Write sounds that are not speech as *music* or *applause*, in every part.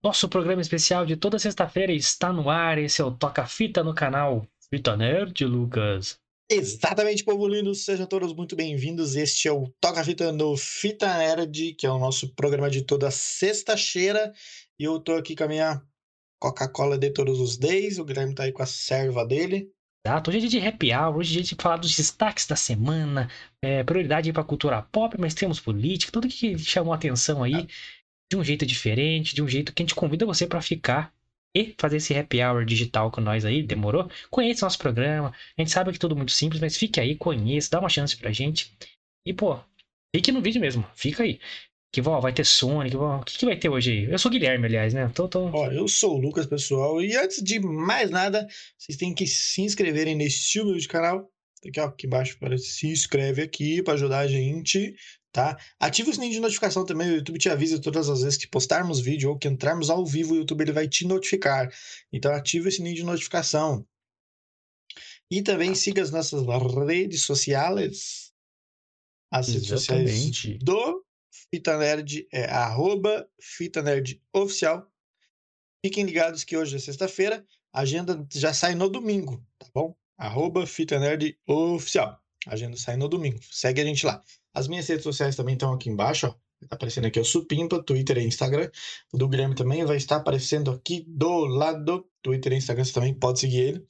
Nosso programa especial de toda sexta-feira está no ar. Esse é o Toca Fita no canal Fita Nerd, Lucas. Exatamente, povo lindo, sejam todos muito bem-vindos. Este é o Toca Fita no Fita Nerd, que é o nosso programa de toda sexta-feira. E eu tô aqui com a minha Coca-Cola de todos os days. O Guilherme tá aí com a serva dele. Exato, hoje é dia de happy hour, hoje é dia de falar dos destaques da semana, é, prioridade para a cultura pop, mas temos política, tudo que chamou atenção aí, de um jeito diferente, de um jeito que a gente convida você para ficar e fazer esse happy hour digital com nós aí, demorou? Conheça nosso programa, a gente sabe que é tudo muito simples, mas fique aí, conheça, dá uma chance pra gente. E, pô, fique no vídeo mesmo, fica aí. Que ó, vai ter Sonic, o que, que vai ter hoje aí? Eu sou o Guilherme, aliás, né? Tô, tô... Ó, eu sou o Lucas, pessoal, e antes de mais nada, vocês têm que se inscreverem nesse humilde canal. Aqui, ó, aqui embaixo, para se inscreve aqui para ajudar a gente, tá? Ativa o sininho de notificação também, o YouTube te avisa todas as vezes que postarmos vídeo ou que entrarmos ao vivo, o YouTube ele vai te notificar. Então ativa o sininho de notificação. E também siga as nossas redes sociais. As redes sociais Exatamente. do Fita Nerd é arroba Fita Nerd Oficial. Fiquem ligados que hoje é sexta-feira, a agenda já sai no domingo, tá bom? Arroba Fita Nerd Oficial. A agenda sai no domingo. Segue a gente lá. As minhas redes sociais também estão aqui embaixo, ó. Tá aparecendo aqui o Supimpa, Twitter e Instagram. O do Guilherme também vai estar aparecendo aqui do lado. Twitter e Instagram você também pode seguir ele.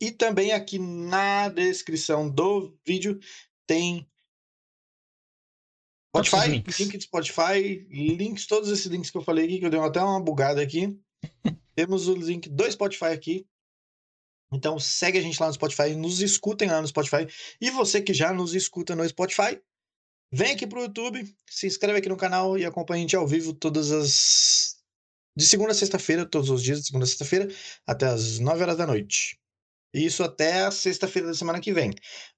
E também aqui na descrição do vídeo tem Spotify, link de Spotify, links, todos esses links que eu falei aqui, que eu dei até uma bugada aqui. *laughs* Temos o link do Spotify aqui. Então segue a gente lá no Spotify, nos escutem lá no Spotify. E você que já nos escuta no Spotify, vem aqui pro YouTube, se inscreve aqui no canal e acompanha a gente ao vivo todas as. De segunda a sexta-feira, todos os dias de segunda a sexta-feira, até as 9 horas da noite. Isso até a sexta-feira da semana que vem.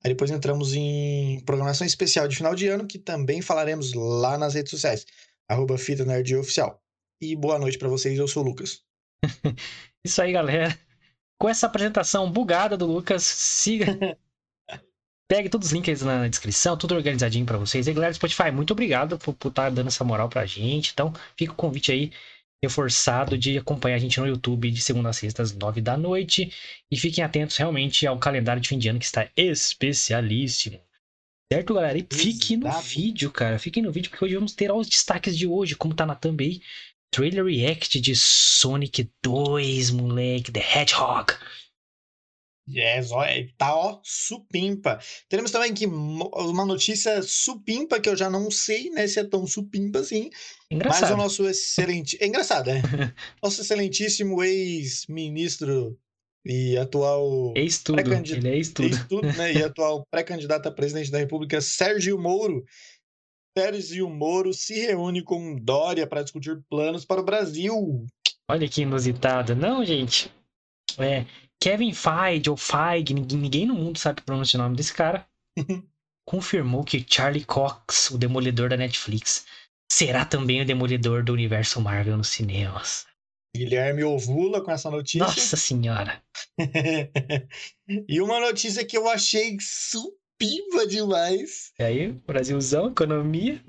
Aí depois entramos em programação especial de final de ano, que também falaremos lá nas redes sociais. Arroba Fita Nerd Oficial. E boa noite pra vocês, eu sou o Lucas. *laughs* Isso aí, galera. Com essa apresentação bugada do Lucas, siga. *laughs* Pegue todos os links na descrição, tudo organizadinho pra vocês. E galera do Spotify, muito obrigado por estar dando essa moral pra gente. Então, fica o convite aí reforçado de acompanhar a gente no YouTube de segunda a sexta às nove da noite. E fiquem atentos realmente ao calendário de fim de ano que está especialíssimo. Certo, galera? E fique no vídeo, cara. Fiquem no vídeo, porque hoje vamos ter os destaques de hoje, como tá na thumb aí. Trailer React de Sonic 2, moleque, The Hedgehog. Yes, ó, é, tá ó, supimpa. Teremos também que uma notícia supimpa, que eu já não sei, né, se é tão supimpa assim, mas Engraçado. o nosso excelente... É engraçado, é? *laughs* Nosso excelentíssimo ex-ministro e atual... Ex tudo, Pré-candid- ele é ex tudo. ex-tudo, né, e *laughs* atual pré-candidato a presidente da República, Sérgio Moro. Sérgio Moro se reúne com Dória para discutir planos para o Brasil. Olha que inusitado. Não, gente. É, Kevin Feige ou Feige, ninguém, ninguém no mundo sabe pronunciar o nome desse cara. *laughs* confirmou que Charlie Cox, o demolidor da Netflix, será também o demolidor do universo Marvel nos cinemas. Guilherme ovula com essa notícia. Nossa senhora. *laughs* e uma notícia que eu achei supimpa demais. E aí, Brasilzão, economia.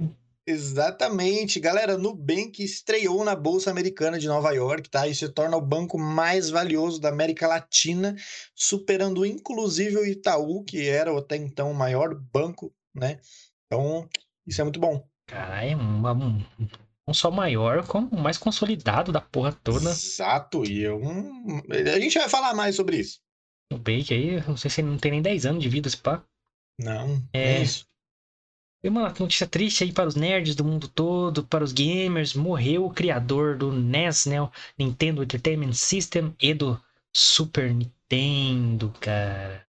Exatamente. Galera, Nubank estreou na Bolsa Americana de Nova York, tá? E se torna o banco mais valioso da América Latina, superando inclusive o Itaú, que era até então o maior banco, né? Então, isso é muito bom. Caralho, um, não só maior, como o mais consolidado da porra toda. Exato. E eu, hum, a gente vai falar mais sobre isso. O Bake aí, não sei se ele não tem nem 10 anos de vida, esse pá. Não, É. é isso. Tem uma notícia triste aí para os nerds do mundo todo, para os gamers. Morreu o criador do NES, né? O Nintendo Entertainment System e do Super Nintendo, cara.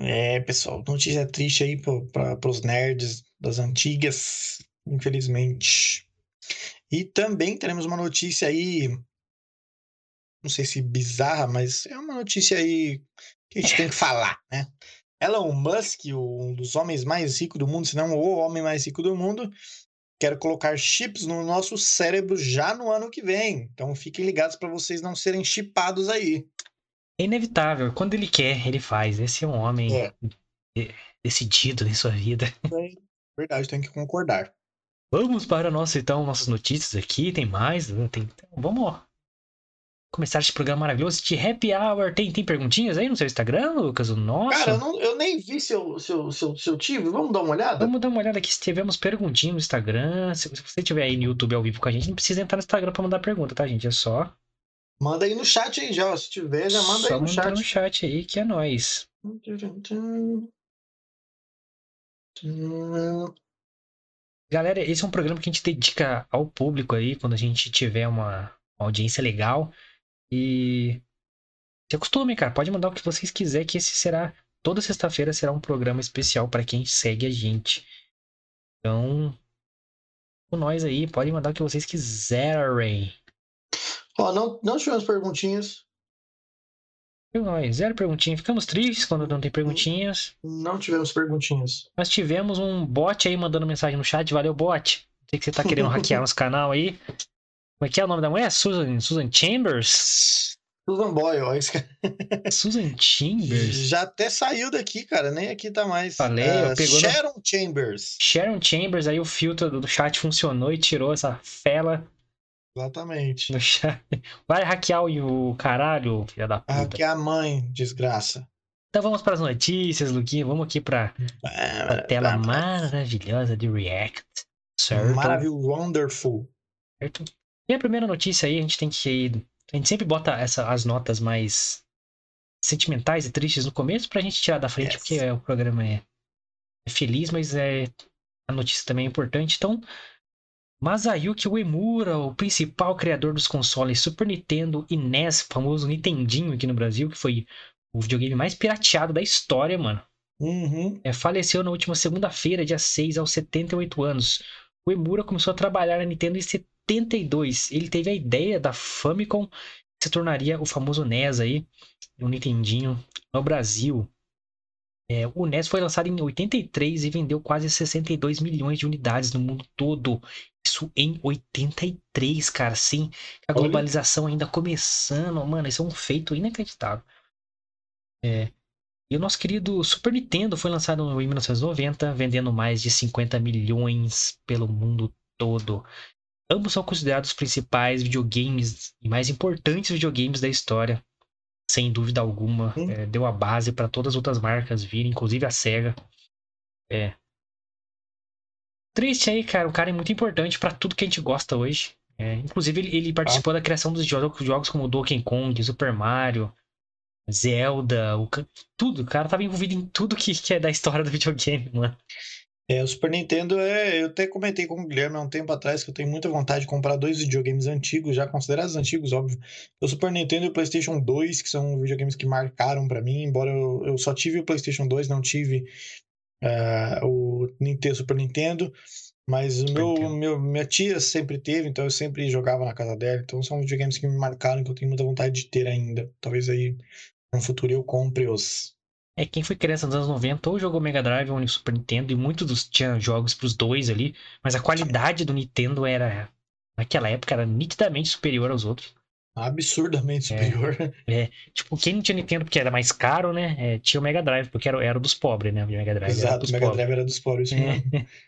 É, pessoal, notícia triste aí para os nerds das antigas, infelizmente. E também teremos uma notícia aí, não sei se bizarra, mas é uma notícia aí que a gente tem que falar, né? Elon Musk, um dos homens mais ricos do mundo, se não o homem mais rico do mundo, quer colocar chips no nosso cérebro já no ano que vem. Então fiquem ligados para vocês não serem chipados aí. É inevitável. Quando ele quer, ele faz. Esse é um homem É. de- decidido em sua vida. *laughs* Verdade, tenho que concordar. Vamos para nossa, então, nossas notícias aqui. Tem mais? Tem, então, vamos começar esse programa maravilhoso de Happy Hour. Tem, tem perguntinhas aí no seu Instagram, Lucas? O nosso? Cara, eu, não- eu nem vi seu, seu, seu, seu time. Vamos dar uma olhada? Vamos dar uma olhada aqui se tivemos perguntinhas no Instagram. Se, se você estiver aí no YouTube ao vivo com a gente, não precisa entrar no Instagram pra mandar pergunta, tá, gente? É só, Manda aí no chat aí já. Se tiver, já manda só aí no chat. no chat aí que é nóis. Galera, esse é um programa que a gente dedica ao público aí, quando a gente tiver uma, uma audiência legal. E se acostume, cara. Pode mandar o que vocês quiserem, que esse será. Toda sexta-feira será um programa especial para quem segue a gente. Então, com nós aí, pode mandar o que vocês quiserem. Ó, não, não tivemos perguntinhas. Nós, zero perguntinhas. Ficamos tristes quando não tem perguntinhas. Não tivemos perguntinhas. Nós tivemos um bot aí mandando mensagem no chat. Valeu, bot. Sei que você tá querendo *laughs* hackear nosso canal aí. Como é que é o nome da mulher? Susan, Susan Chambers? Susan Boyle, ó, esse cara Susan Chambers? já até saiu daqui, cara. Nem aqui tá mais. Falei, eu pegou no- Sharon Chambers. Sharon Chambers, aí o filtro do chat funcionou e tirou essa fela Exatamente. do chat. *laughs* Vai hackear o caralho, filha da puta. é a mãe, desgraça. Então vamos para as notícias, Luquinha. Vamos aqui para a tela maravilhosa de React. Certo? Maravilhoso, wonderful. certo? E a primeira notícia aí, a gente tem que. A gente sempre bota essa, as notas mais sentimentais e tristes no começo pra gente tirar da frente, Yes. porque é, o programa é, é feliz, mas é, a notícia também é importante. Então, Masayuki Uemura, o principal criador dos consoles Super Nintendo e NES, famoso Nintendinho aqui no Brasil, que foi o videogame mais pirateado da história, mano. Uhum. É, faleceu na última segunda-feira, dia 6, aos 78 anos. O Emura começou a trabalhar na Nintendo em 72. Ele teve a ideia da Famicom, que se tornaria o famoso NES aí, o Nintendinho, no Brasil. É, o NES foi lançado em 83 e vendeu quase 62 milhões de unidades no mundo todo. Isso em 83, cara, sim. A Olha. globalização ainda começando. Mano, isso é um feito inacreditável. É, e o nosso querido Super Nintendo foi lançado em 1990, vendendo mais de 50 milhões pelo mundo todo. Ambos são considerados os principais videogames e mais importantes videogames da história. Sem dúvida alguma. É, deu a base para todas as outras marcas virem, inclusive a SEGA. É. Triste aí, cara. O cara é muito importante para tudo que a gente gosta hoje. É, inclusive, ele, ele participou da criação dos jogos, jogos como Donkey Kong, Super Mario, Zelda, o, tudo. O cara tava envolvido em tudo que, que é da história do videogame, mano. É, o Super Nintendo é. Eu até comentei com o Guilherme há um tempo atrás que eu tenho muita vontade de comprar dois videogames antigos, já considerados antigos, óbvio. O Super Nintendo e o PlayStation 2, que são videogames que marcaram pra mim, embora eu, eu só tive o PlayStation 2, não tive ah, o Nintendo, Super Nintendo. Mas o meu, Nintendo. meu, minha tia sempre teve, então eu sempre jogava na casa dela. Então são videogames que me marcaram, que eu tenho muita vontade de ter ainda. Talvez aí no futuro eu compre-os. É, quem foi criança nos anos 90 ou jogou Mega Drive ou Super Nintendo, e muitos dos tinha jogos pros dois ali, mas a qualidade do Nintendo era, naquela época, era nitidamente superior aos outros. Absurdamente É. superior. *laughs* Tipo, quem não tinha Nintendo porque era mais caro, né? é, tinha o Mega Drive, porque era, era dos pobres, né? O Mega Drive era Exato, dos o Mega pobres. Drive era dos pobres. isso É. mesmo. *laughs*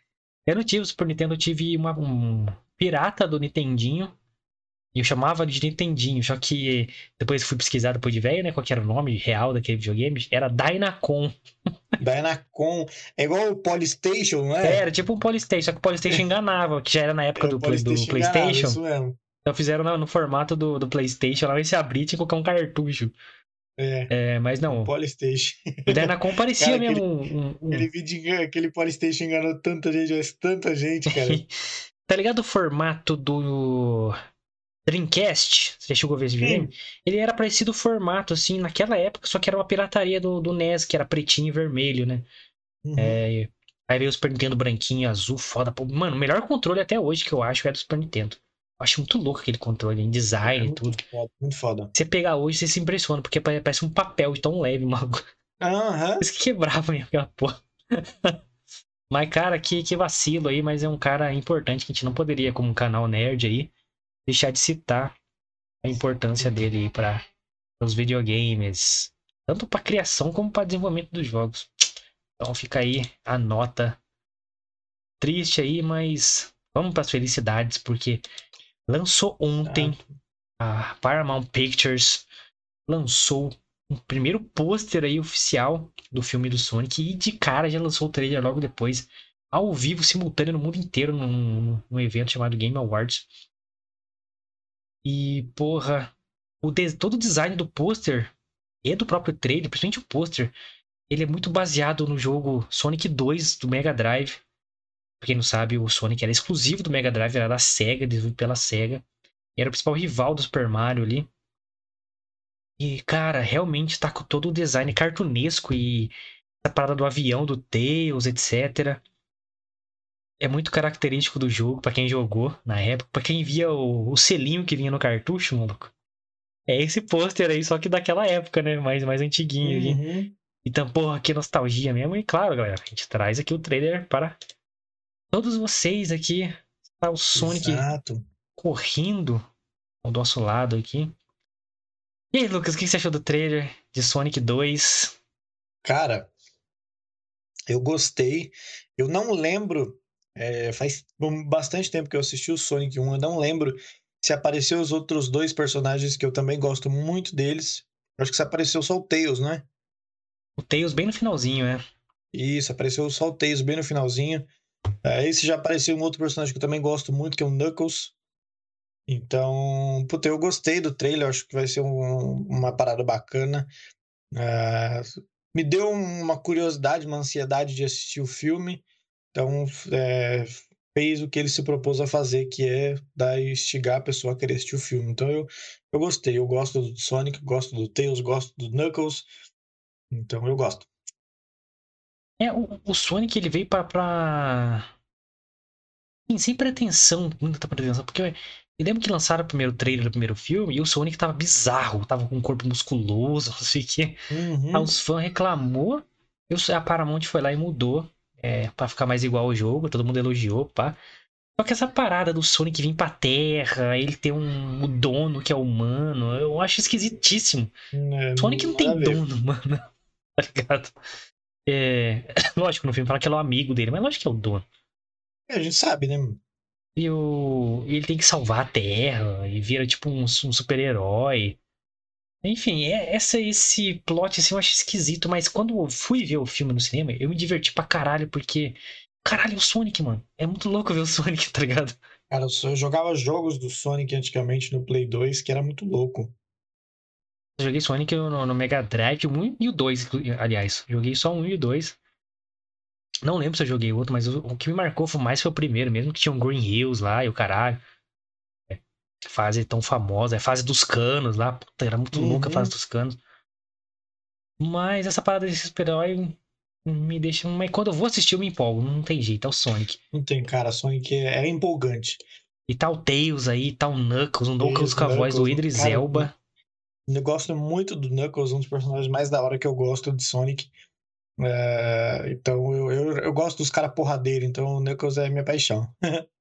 Eu não tive o Super Nintendo, eu tive uma, um pirata do Nintendinho. E eu chamava de Nintendinho, só que depois fui pesquisar depois de velho, né? Qual era o nome real daquele videogame? Era Dynacon. *laughs* Dynacon. É igual o Polystation, não é? Era tipo um Polystation, só que o Polystation *laughs* enganava, que já era na época É, do, Play- do enganava, PlayStation. Isso mesmo. Então fizeram no, no formato do, do PlayStation, lá se abrir tinha que colocar um cartucho. É, É, mas não, Polystation. o Dynacon *laughs* parecia Cara, mesmo um- um- um, Aquele vídeo, aquele Polystation enganou tanta gente, mas tanta gente, cara. Tá ligado o formato do Dreamcast? Você chegou a ver esse videogame? Ele era parecido o formato, assim, naquela época, só que era uma pirataria do, do NES, que era pretinho e vermelho, né? Uhum. É, aí veio o Super Nintendo branquinho, e azul, foda. Pô, Mano, o melhor controle até hoje que eu acho é do Super Nintendo. Eu acho muito louco aquele controle, em design e muito tudo. foda, muito foda. Você pegar hoje, você se impressiona, porque pare- parece um papel de tão leve, mano. Aham. Isso que quebrava mesmo aquela porra. *laughs* mas, cara, que, que vacilo aí, mas é um cara importante que a gente não poderia, como um canal nerd aí, deixar de citar a importância dele aí para os videogames. Tanto para criação como para desenvolvimento dos jogos. Então fica aí a nota triste aí, mas vamos para as felicidades, porque lançou ontem a Paramount Pictures lançou um primeiro pôster aí oficial do filme do Sonic e de cara já lançou o trailer logo depois, ao vivo, simultâneo no mundo inteiro, num, num evento chamado Game Awards. E, porra, o todo o design do pôster e do próprio trailer, principalmente o pôster, ele é muito baseado no jogo Sonic 2 do Mega Drive. Pra quem não sabe, o Sonic era exclusivo do Mega Drive, era da SEGA, desenvolvido pela SEGA. Era o principal rival do Super Mario ali. E, cara, realmente tá com todo o design cartunesco e essa parada do avião, do Tails, etc. É muito característico do jogo, para quem jogou na época. Pra quem via o, o, selinho que vinha no cartucho, maluco. É esse pôster aí, só que daquela época, né? Mais, mais antiguinho uhum. aqui. Então, porra, que nostalgia mesmo. E claro, galera, a gente traz aqui o trailer para todos vocês aqui. Tá o Sonic Exato. correndo ao nosso lado aqui. E aí, Lucas, o que você achou do trailer de Sonic 2? Cara, eu gostei. Eu não lembro. É, faz bastante tempo que eu assisti o Sonic 1. Eu não lembro se apareceu os outros dois personagens que eu também gosto muito deles. Acho que se apareceu só o Tails, não é? O Tails bem no finalzinho, é. Isso, apareceu só o Tails bem no finalzinho. É, esse já apareceu um outro personagem que eu também gosto muito, que é o Knuckles. Então, puta, eu gostei do trailer, acho que vai ser um, uma parada bacana. Uh, me deu uma curiosidade, uma ansiedade de assistir o filme. Então, é, fez o que ele se propôs a fazer, que é dar instigar a pessoa a querer assistir o filme. Então, eu, eu gostei. Eu gosto do Sonic, gosto do Tails, gosto do Knuckles. Então, eu gosto. É, o, o Sonic, ele veio pra... pra... sem pretensão, muita pretensão, porque eu lembro que lançaram o primeiro trailer do primeiro filme e o Sonic tava bizarro, tava com um corpo musculoso, *laughs* não sei o quê. Uhum. Aí os fãs reclamou, eu, a Paramount foi lá e mudou é, para ficar mais igual ao jogo, todo mundo elogiou, pá. Só que essa parada do Sonic vir pra Terra, ele ter um, um dono que é humano, eu acho esquisitíssimo. É, Sonic não tem dono, *laughs* mano. Tá ligado? É, *laughs* lógico, no filme fala que ele é o amigo dele, mas lógico que é o dono. É, a gente sabe, né? E o... ele tem que salvar a Terra e vira tipo um, um super-herói. Enfim, é, essa, esse plot assim eu acho esquisito, mas quando eu fui ver o filme no cinema, eu me diverti pra caralho, porque. Caralho, é o Sonic, mano. É muito louco ver o *laughs* Sonic, tá ligado? Cara, eu jogava jogos do Sonic antigamente no Play 2, que era muito louco. Eu joguei Sonic no, no Mega Drive, o 1 e o 2, aliás. Joguei só 1 e o 2. Não lembro se eu joguei outro, mas o, o, que me marcou foi mais foi o primeiro, mesmo que tinha um Green Hills lá e o caralho. Fase tão famosa, é fase dos canos lá. Puta, era muito uhum. louca a fase dos canos. Mas essa parada desse super-herói me deixa. Mas quando eu vou assistir, eu me empolgo. Não tem jeito, é o Sonic. Não tem, cara. Sonic é, é empolgante. E tá o Tails aí, tá o Knuckles, um Knuckles com a voz do Idris cara, Elba. Eu gosto muito do Knuckles, um dos personagens mais da hora que eu gosto de Sonic. É, então eu, eu, eu, gosto dos caras porradeiros, então o Knuckles é minha paixão. *laughs*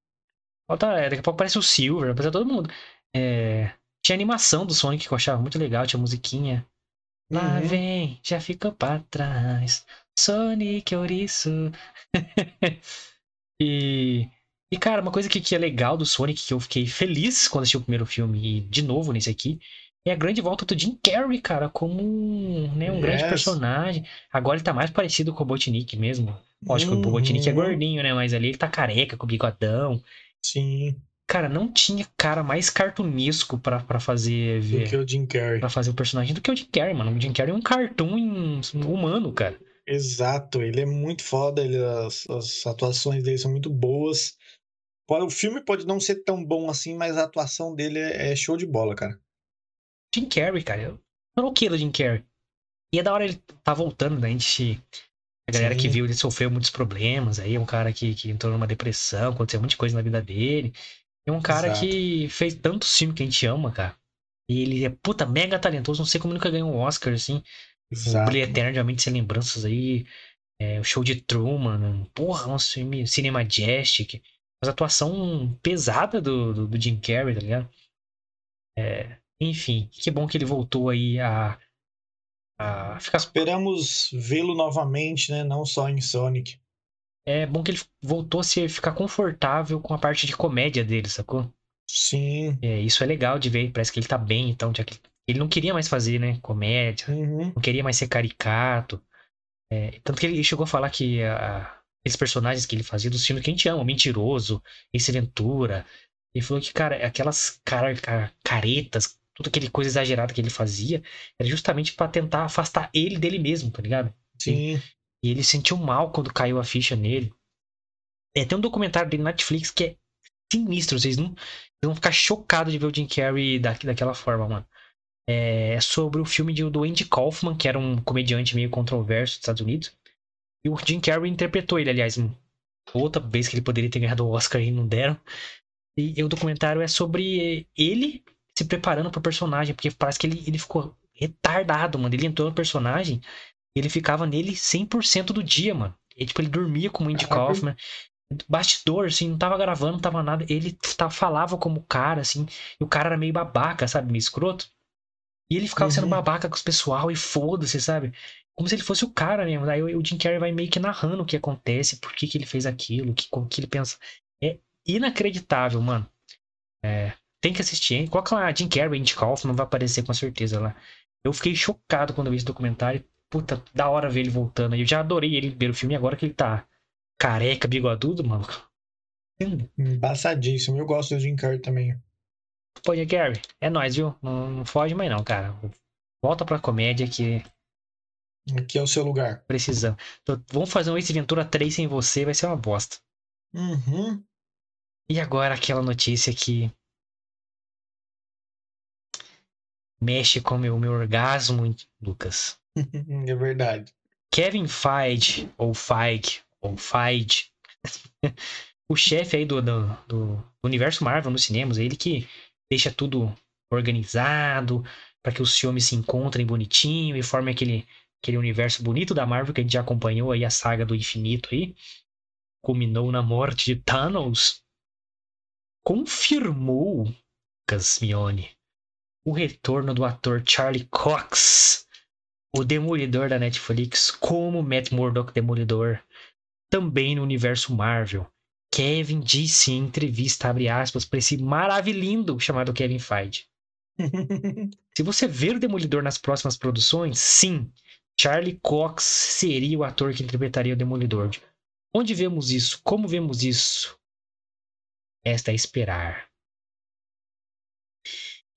Falta, é, daqui a pouco aparece o Silver, aparece todo mundo. É, tinha animação do Sonic que eu achava muito legal, tinha musiquinha. Lá uhum. vem, já ficou pra trás. Sonic Ouriço. *laughs* e, e, cara, uma coisa que, que é legal do Sonic, que eu fiquei feliz quando assisti o primeiro filme, e de novo nesse aqui, é a grande volta do Jim Carrey, cara, como um, né, um yes. grande personagem. Agora ele tá mais parecido com o Robotnik mesmo. Lógico uhum. que o Robotnik é gordinho, né? Mas ali ele tá careca, com bigodão. Sim. Cara, não tinha cara mais cartunesco pra, pra fazer. Do que o Jim Carrey. Pra fazer o personagem do que o Jim Carrey, mano. O Jim Carrey é um cartoon humano, cara. Exato, ele é muito foda, ele, as, as atuações dele são muito boas. O filme pode não ser tão bom assim, mas a atuação dele é, é show de bola, cara. Jim Carrey, cara. Eu não quero Jim Carrey. E é da hora ele tá voltando, né? A gente. A galera Sim. que viu, ele sofreu muitos problemas. Aí é um cara que, que entrou numa depressão, aconteceu muita coisa na vida dele. É um cara Exato. que fez tantos filmes que a gente ama, cara. E ele é, puta, mega talentoso. Não sei como nunca ganhou um Oscar, assim. Exato. O Brilho Eterno, realmente, sem lembranças aí. É, o show de Truman. Porra, um filme Cinema Majestic. Mas a atuação pesada do, do, do Jim Carrey, tá ligado? É, enfim, que bom que ele voltou aí a, a ficar. Esperamos vê-lo novamente, né? Não só em Sonic. é bom que ele voltou a se ficar confortável com a parte de comédia dele, sacou? Sim. É, isso é legal de ver, parece que ele tá bem, então, já que ele não queria mais fazer, né, comédia, Uhum. não queria mais ser caricato. É, tanto que ele chegou a falar que a, esses personagens que ele fazia dos filmes que a gente ama, o Mentiroso, Ace Ventura, ele falou que, cara, aquelas cara- caretas, toda aquele coisa exagerada que ele fazia, era justamente pra tentar afastar ele dele mesmo, tá ligado? Sim. E ele sentiu mal quando caiu a ficha nele. É, tem um documentário dele na Netflix que é sinistro. Vocês não vocês vão ficar chocados de ver o Jim Carrey da, daquela forma, mano. É, é sobre o filme de, do Andy Kaufman, que era um comediante meio controverso dos Estados Unidos. E o Jim Carrey interpretou ele, aliás, outra vez que ele poderia ter ganhado o Oscar e não deram. E, e o documentário é sobre ele se preparando pro personagem, porque parece que ele, ele ficou retardado, mano. Ele entrou no personagem ele ficava nele 100% do dia, mano. E, tipo, ele dormia como Andy Caraca. Kaufman. Bastidor, assim, não tava gravando, não tava nada. Ele tá, falava como cara, assim. E o cara era meio babaca, sabe? Meio escroto. E ele ficava sendo Uhum. babaca com os pessoal e foda-se, sabe? Como se ele fosse o cara mesmo. Daí o o Jim Carrey vai meio que narrando o que acontece, por que, que ele fez aquilo, que, como que ele pensa. É inacreditável, mano. É, tem que assistir, hein? Coloca lá, Jim Carrey, Andy Kaufman, vai aparecer com certeza lá. Eu fiquei chocado quando eu vi esse documentário. Puta, da hora ver ele voltando. Eu já adorei ele no primeiro filme, agora que ele tá careca, bigodudo, mano. Embaçadíssimo. Eu gosto do Jim Carrey também. Pô, Jim Carrey, é nóis, viu? Não, não foge mais não, cara. Volta pra comédia que Aqui é o seu lugar. precisamos. Tô- Vamos fazer um Ace Ventura 3 sem você, vai ser uma bosta. Uhum. E agora aquela notícia que mexe com o meu, meu orgasmo, Lucas. *laughs* É verdade. Kevin Feige, ou Feige, ou Feige, *laughs* o chefe aí do, do, do universo Marvel nos cinemas, ele que deixa tudo organizado para que os filmes se encontrem bonitinho e formem aquele, aquele universo bonito da Marvel que a gente já acompanhou aí, a saga do infinito aí. Culminou na morte de Thanos. Confirmou, Casmione, o retorno do ator Charlie Cox o Demolidor da Netflix como Matt Murdock Demolidor, também no universo Marvel. Kevin disse em entrevista, abre aspas, para esse maravilhindo chamado Kevin Feige. *laughs* Se você ver o Demolidor nas próximas produções, sim, Charlie Cox seria o ator que interpretaria o Demolidor. Onde vemos isso? Como vemos isso? Esta é esperar.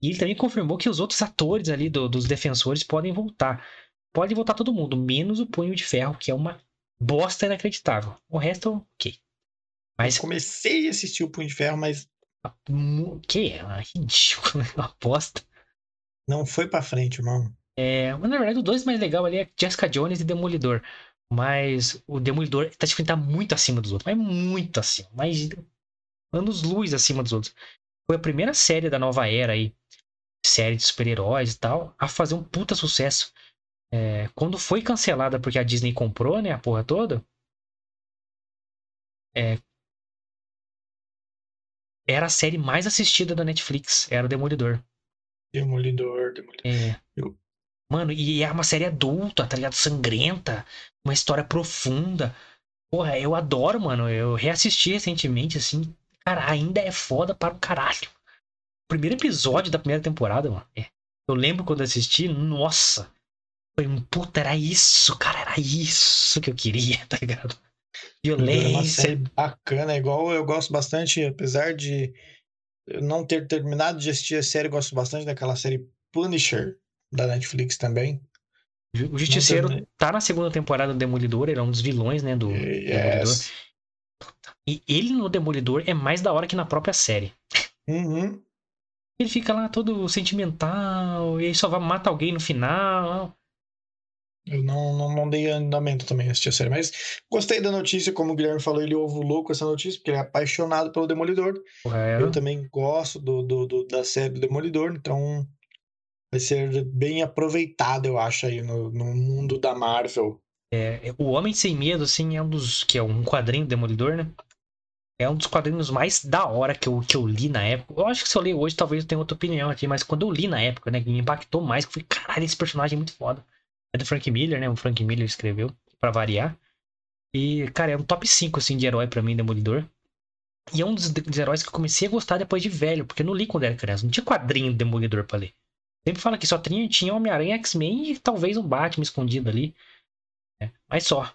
E ele também confirmou que os outros atores ali do- dos defensores podem voltar. Pode voltar todo mundo, menos o Punho de Ferro, que é uma bosta inacreditável. O resto, ok. Mas Comecei a assistir o Punho de Ferro, mas mu- que *laughs* é uma ridícula, uma bosta. não foi pra frente, irmão. É, mas na verdade, o dois mais legal ali é Jessica Jones e Demolidor. Mas o Demolidor tá, tipo, tá muito acima dos outros. Mas muito acima. Mais anos luz acima dos outros. Foi a primeira série da nova era aí. Série de super-heróis e tal. A fazer um puta sucesso. É, quando foi cancelada porque a Disney comprou, né? A porra toda. É, era a série mais assistida da Netflix. Era o Demolidor. Demolidor, Demolidor. É. Eu- Mano, e é uma série adulta, tá ligado? Sangrenta, uma história profunda. Porra, eu adoro, mano. Eu reassisti recentemente, assim. Cara, ainda é foda para o caralho. Primeiro episódio da primeira temporada, mano. é. Eu lembro quando assisti, nossa. Foi um puta, era isso, cara, era isso que eu queria, *laughs* tá ligado? Violência. bacana, é igual eu gosto bastante, apesar de eu não ter terminado de assistir a série, eu gosto bastante daquela série Punisher da Netflix também. O Justiceiro tá na segunda temporada do Demolidor, ele é um dos vilões, né, do Demolidor. Yes. E ele no Demolidor é mais da hora que na própria série. Uhum. Ele fica lá todo sentimental, e aí só vai matar alguém no final. Eu não, não, não dei andamento também a assistir a série, mas gostei da notícia, como o Guilherme falou, ele ovulou com essa notícia, porque ele é apaixonado pelo Demolidor. Eu também gosto do, do, do- da série do Demolidor, então vai ser bem aproveitado, eu acho, aí no, no mundo da Marvel. é, o Homem Sem Medo, assim, é um dos. que é um quadrinho do Demolidor, né? É um dos quadrinhos mais da hora que eu, que eu li na época. Eu acho que se eu ler hoje, talvez eu tenha outra opinião aqui, mas quando eu li na época, né, que me impactou mais, eu falei, caralho, esse personagem é muito foda. É do Frank Miller, né? O Frank Miller escreveu, pra variar. E, cara, é um top 5, assim, de herói para mim, Demolidor. E é um dos, dos, heróis que eu comecei a gostar depois de velho, porque eu não li quando era criança. Não tinha quadrinho do Demolidor pra ler. Sempre fala que só tinha, tinha Homem-Aranha, X-Men e talvez um Batman escondido ali. É, mas só.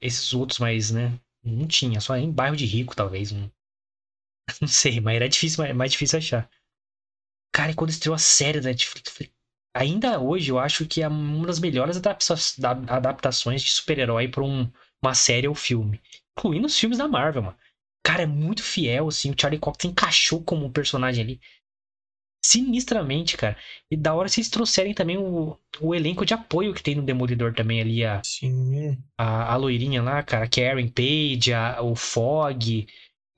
Esses outros mais, né? Não tinha, só em bairro de rico, talvez. Não, *laughs* não sei, mas era difícil, é mais difícil achar. Cara, e quando estreou a série da Netflix, ainda hoje eu acho que é uma das melhores adaptações de super-herói pra um, uma série ou filme. Incluindo os filmes da Marvel, mano. Cara, é muito fiel, assim. O Charlie Cox encaixou como um personagem ali. Sinistramente, cara. E da hora vocês trouxerem também o, o elenco de apoio que tem no Demolidor também ali. A, Sim. A, a loirinha lá, cara. A Karen Page, a, o Fog.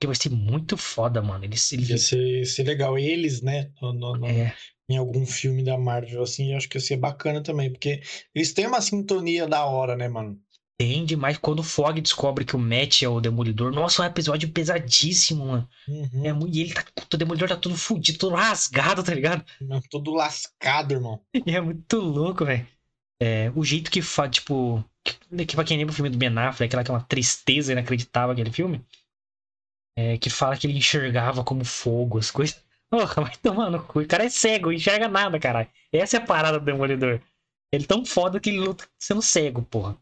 Que vai ser muito foda, mano. Eles, eles... Ia ser, ser legal. Eles, né? No, no, no, é. Em algum filme da Marvel, assim, eu acho que ia ser bacana também. Porque eles têm uma sintonia da hora, né, mano? Tem demais. Quando o Fog descobre que o Matt é o Demolidor. Nossa, é um episódio pesadíssimo, mano. Uhum. É muito... E ele tá. O Demolidor tá todo fudido, todo rasgado, tá ligado? todo lascado, irmão. *laughs* E é muito louco, velho. É, o jeito que faz, tipo. Que, que pra quem lembra o filme do Ben Affleck, aquela que é uma tristeza inacreditável aquele filme. É, que fala que ele enxergava como fogo, as coisas. *laughs* Porra, vai tomar no cu. O cara é cego, enxerga nada, caralho. Essa é a parada do Demolidor. Ele é tão foda que ele luta sendo cego, porra.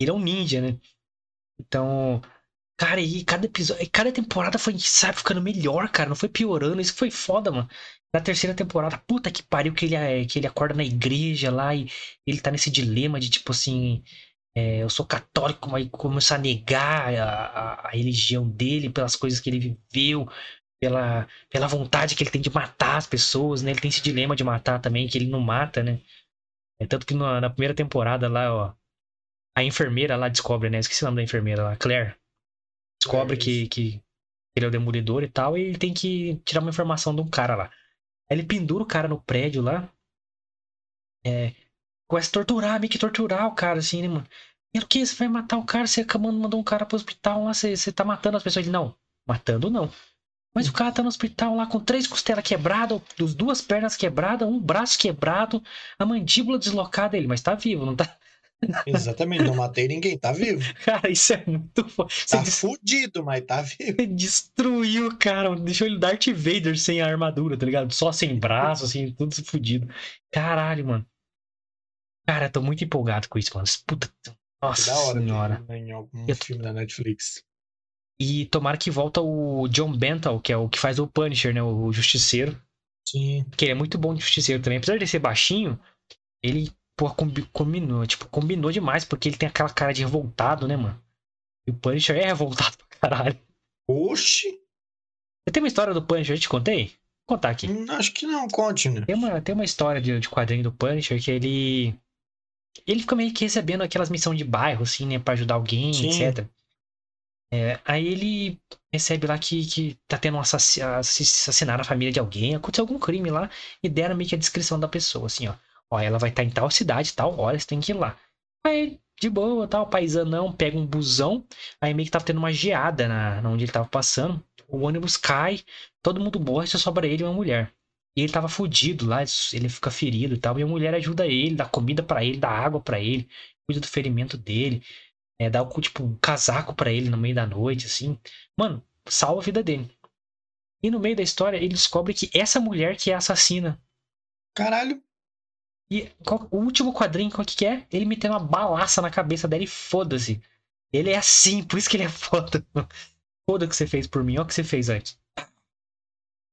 Ele é um ninja, né? Então, cara, e cada episódio, cada temporada foi, sabe, ficando melhor, cara, não foi piorando, isso foi foda, mano. Na terceira temporada, puta que pariu que ele, é, que ele acorda na igreja lá e ele tá nesse dilema de tipo assim, é, eu sou católico, mas começar a negar a, a, a, religião dele pelas coisas que ele viveu, pela, pela vontade que ele tem de matar as pessoas, né? Ele tem esse dilema de matar também, que ele não mata, né? É tanto que na, na primeira temporada lá, ó, a enfermeira lá descobre, né? Esqueci o nome da enfermeira lá, Claire. Descobre é que, que ele é o demolidor e tal, e ele tem que tirar uma informação de um cara lá. Aí ele pendura o cara no prédio lá. É, começa a torturar, meio que torturar o cara, assim, né, mano? E o que? Você vai matar o cara? Você acabando mandou um cara pro hospital lá, você, você tá matando as pessoas. Ele, não, matando não. Mas o cara tá no hospital lá com três costelas quebradas, duas pernas quebradas, um braço quebrado, a mandíbula deslocada. Ele, mas tá vivo, não tá? Exatamente, não matei ninguém, tá vivo. *laughs* Cara, isso é muito foda. Tá des... fudido, mas tá vivo. Você destruiu cara, deixou ele Darth Vader sem a armadura, tá ligado? Só sem braço, assim, tudo fudido. Caralho, mano. Cara, tô muito empolgado com isso, mano. Puta. Nossa da hora senhora. Em algum Eu... filme da Netflix. E tomara que volta o John Bental, que é o que faz o Punisher, né? O Justiceiro. Sim. Que ele é muito bom de Justiceiro também. Apesar de ser baixinho, ele porra, combinou, tipo, combinou demais, porque ele tem aquela cara de revoltado, né, mano? E o Punisher é revoltado *laughs* pra caralho. Oxi! Você tem uma história do Punisher, eu te contei? Vou contar aqui. Hum, acho que não, conte, né? Tem uma, tem uma história de, de quadrinho do Punisher que ele. Ele fica meio que recebendo aquelas missões de bairro, assim, né, pra ajudar alguém, Sim. etc. É, aí ele recebe lá que, que tá tendo um assassinar a família de alguém, aconteceu algum crime lá, e deram meio que a descrição da pessoa, assim, ó. Ó, ela vai estar tá em tal cidade, tal hora, você tem que ir lá. Aí, de boa, tal, paisanão, pega um busão, aí meio que tava tendo uma geada na, na onde ele tava passando. O ônibus cai, todo mundo morre, só sobra ele e uma mulher. E ele tava fudido lá, ele fica ferido e tal. E a mulher ajuda ele, dá comida para ele, dá água para ele, cuida do ferimento dele, é, dá tipo um casaco para ele no meio da noite, assim. Mano, salva a vida dele. E no meio da história, ele descobre que essa mulher que é assassina. Caralho. E qual, o último quadrinho, qual que é? Ele metendo uma balaça na cabeça dela e foda-se. Ele é assim, por isso que ele é *laughs* foda. Foda o que você fez por mim, olha o que você fez antes.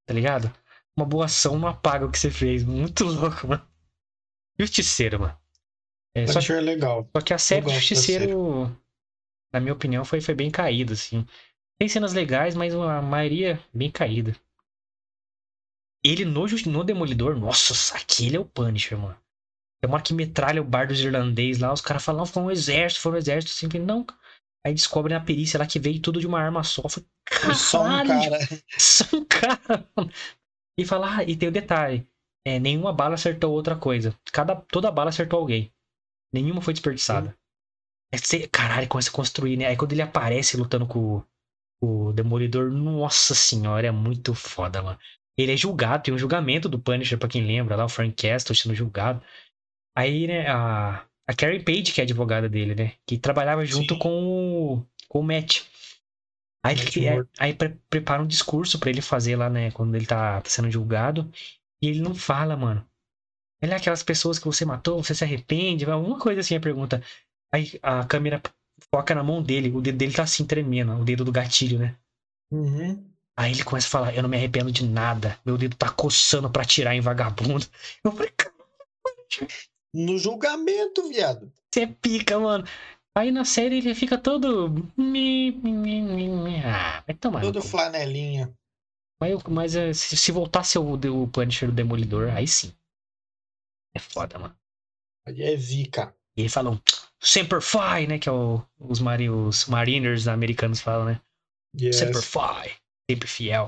Tá ligado? Uma boa ação não apaga o que você fez. Muito *laughs* louco, mano. Justiceiro, mano. É, só, que, é legal. Só que a série do Justiceiro, na minha opinião, foi, foi bem caída, assim. Tem cenas legais, mas a maioria bem caída. Ele no, no Demolidor, nossa, aquele é o Punisher, mano. É uma que metralha o bar dos irlandês lá, os caras falam, foi um exército, foi um exército, assim, não. Aí descobrem a perícia lá que veio tudo de uma arma só. Foi, *laughs* só um cara. Só um cara. E fala, ah, e tem o um detalhe. É, nenhuma bala acertou outra coisa. Cada, toda bala acertou alguém. Nenhuma foi desperdiçada. É, caralho, começa a construir, né? Aí quando ele aparece lutando com o, o Demolidor, nossa senhora, é muito foda, mano. Ele é julgado, tem um julgamento do Punisher, pra quem lembra, lá, o Frank Castle sendo julgado. Aí, né, a, A Carrie Page, que é advogada dele, né? Que trabalhava junto Sim. com o, com o Matt. Aí, que- é- aí pre- prepara um discurso pra ele fazer lá, né? Quando ele tá, tá sendo julgado. E ele não fala, mano. Ele é aquelas pessoas que você matou, você se arrepende, alguma coisa assim a pergunta. Aí a câmera foca na mão dele, o dedo dele tá assim tremendo, o dedo do gatilho, né? Uhum. Aí ele começa a falar: Eu não me arrependo de nada, meu dedo tá coçando pra atirar em vagabundo. Eu falei: "Cara, No julgamento, viado. Você é pica, mano. Aí na série ele fica todo. Ah, vai tomar. Todo flanelinha. Mas, mas eh, se, se voltasse o, o Punisher do Demolidor, aí sim. É foda, mano. Aí é zica. E eles falam Semper Fi, né? Que é o, os, mari, os Mariners americanos falam, né? Yes. Semper Fi. Sempre fiel.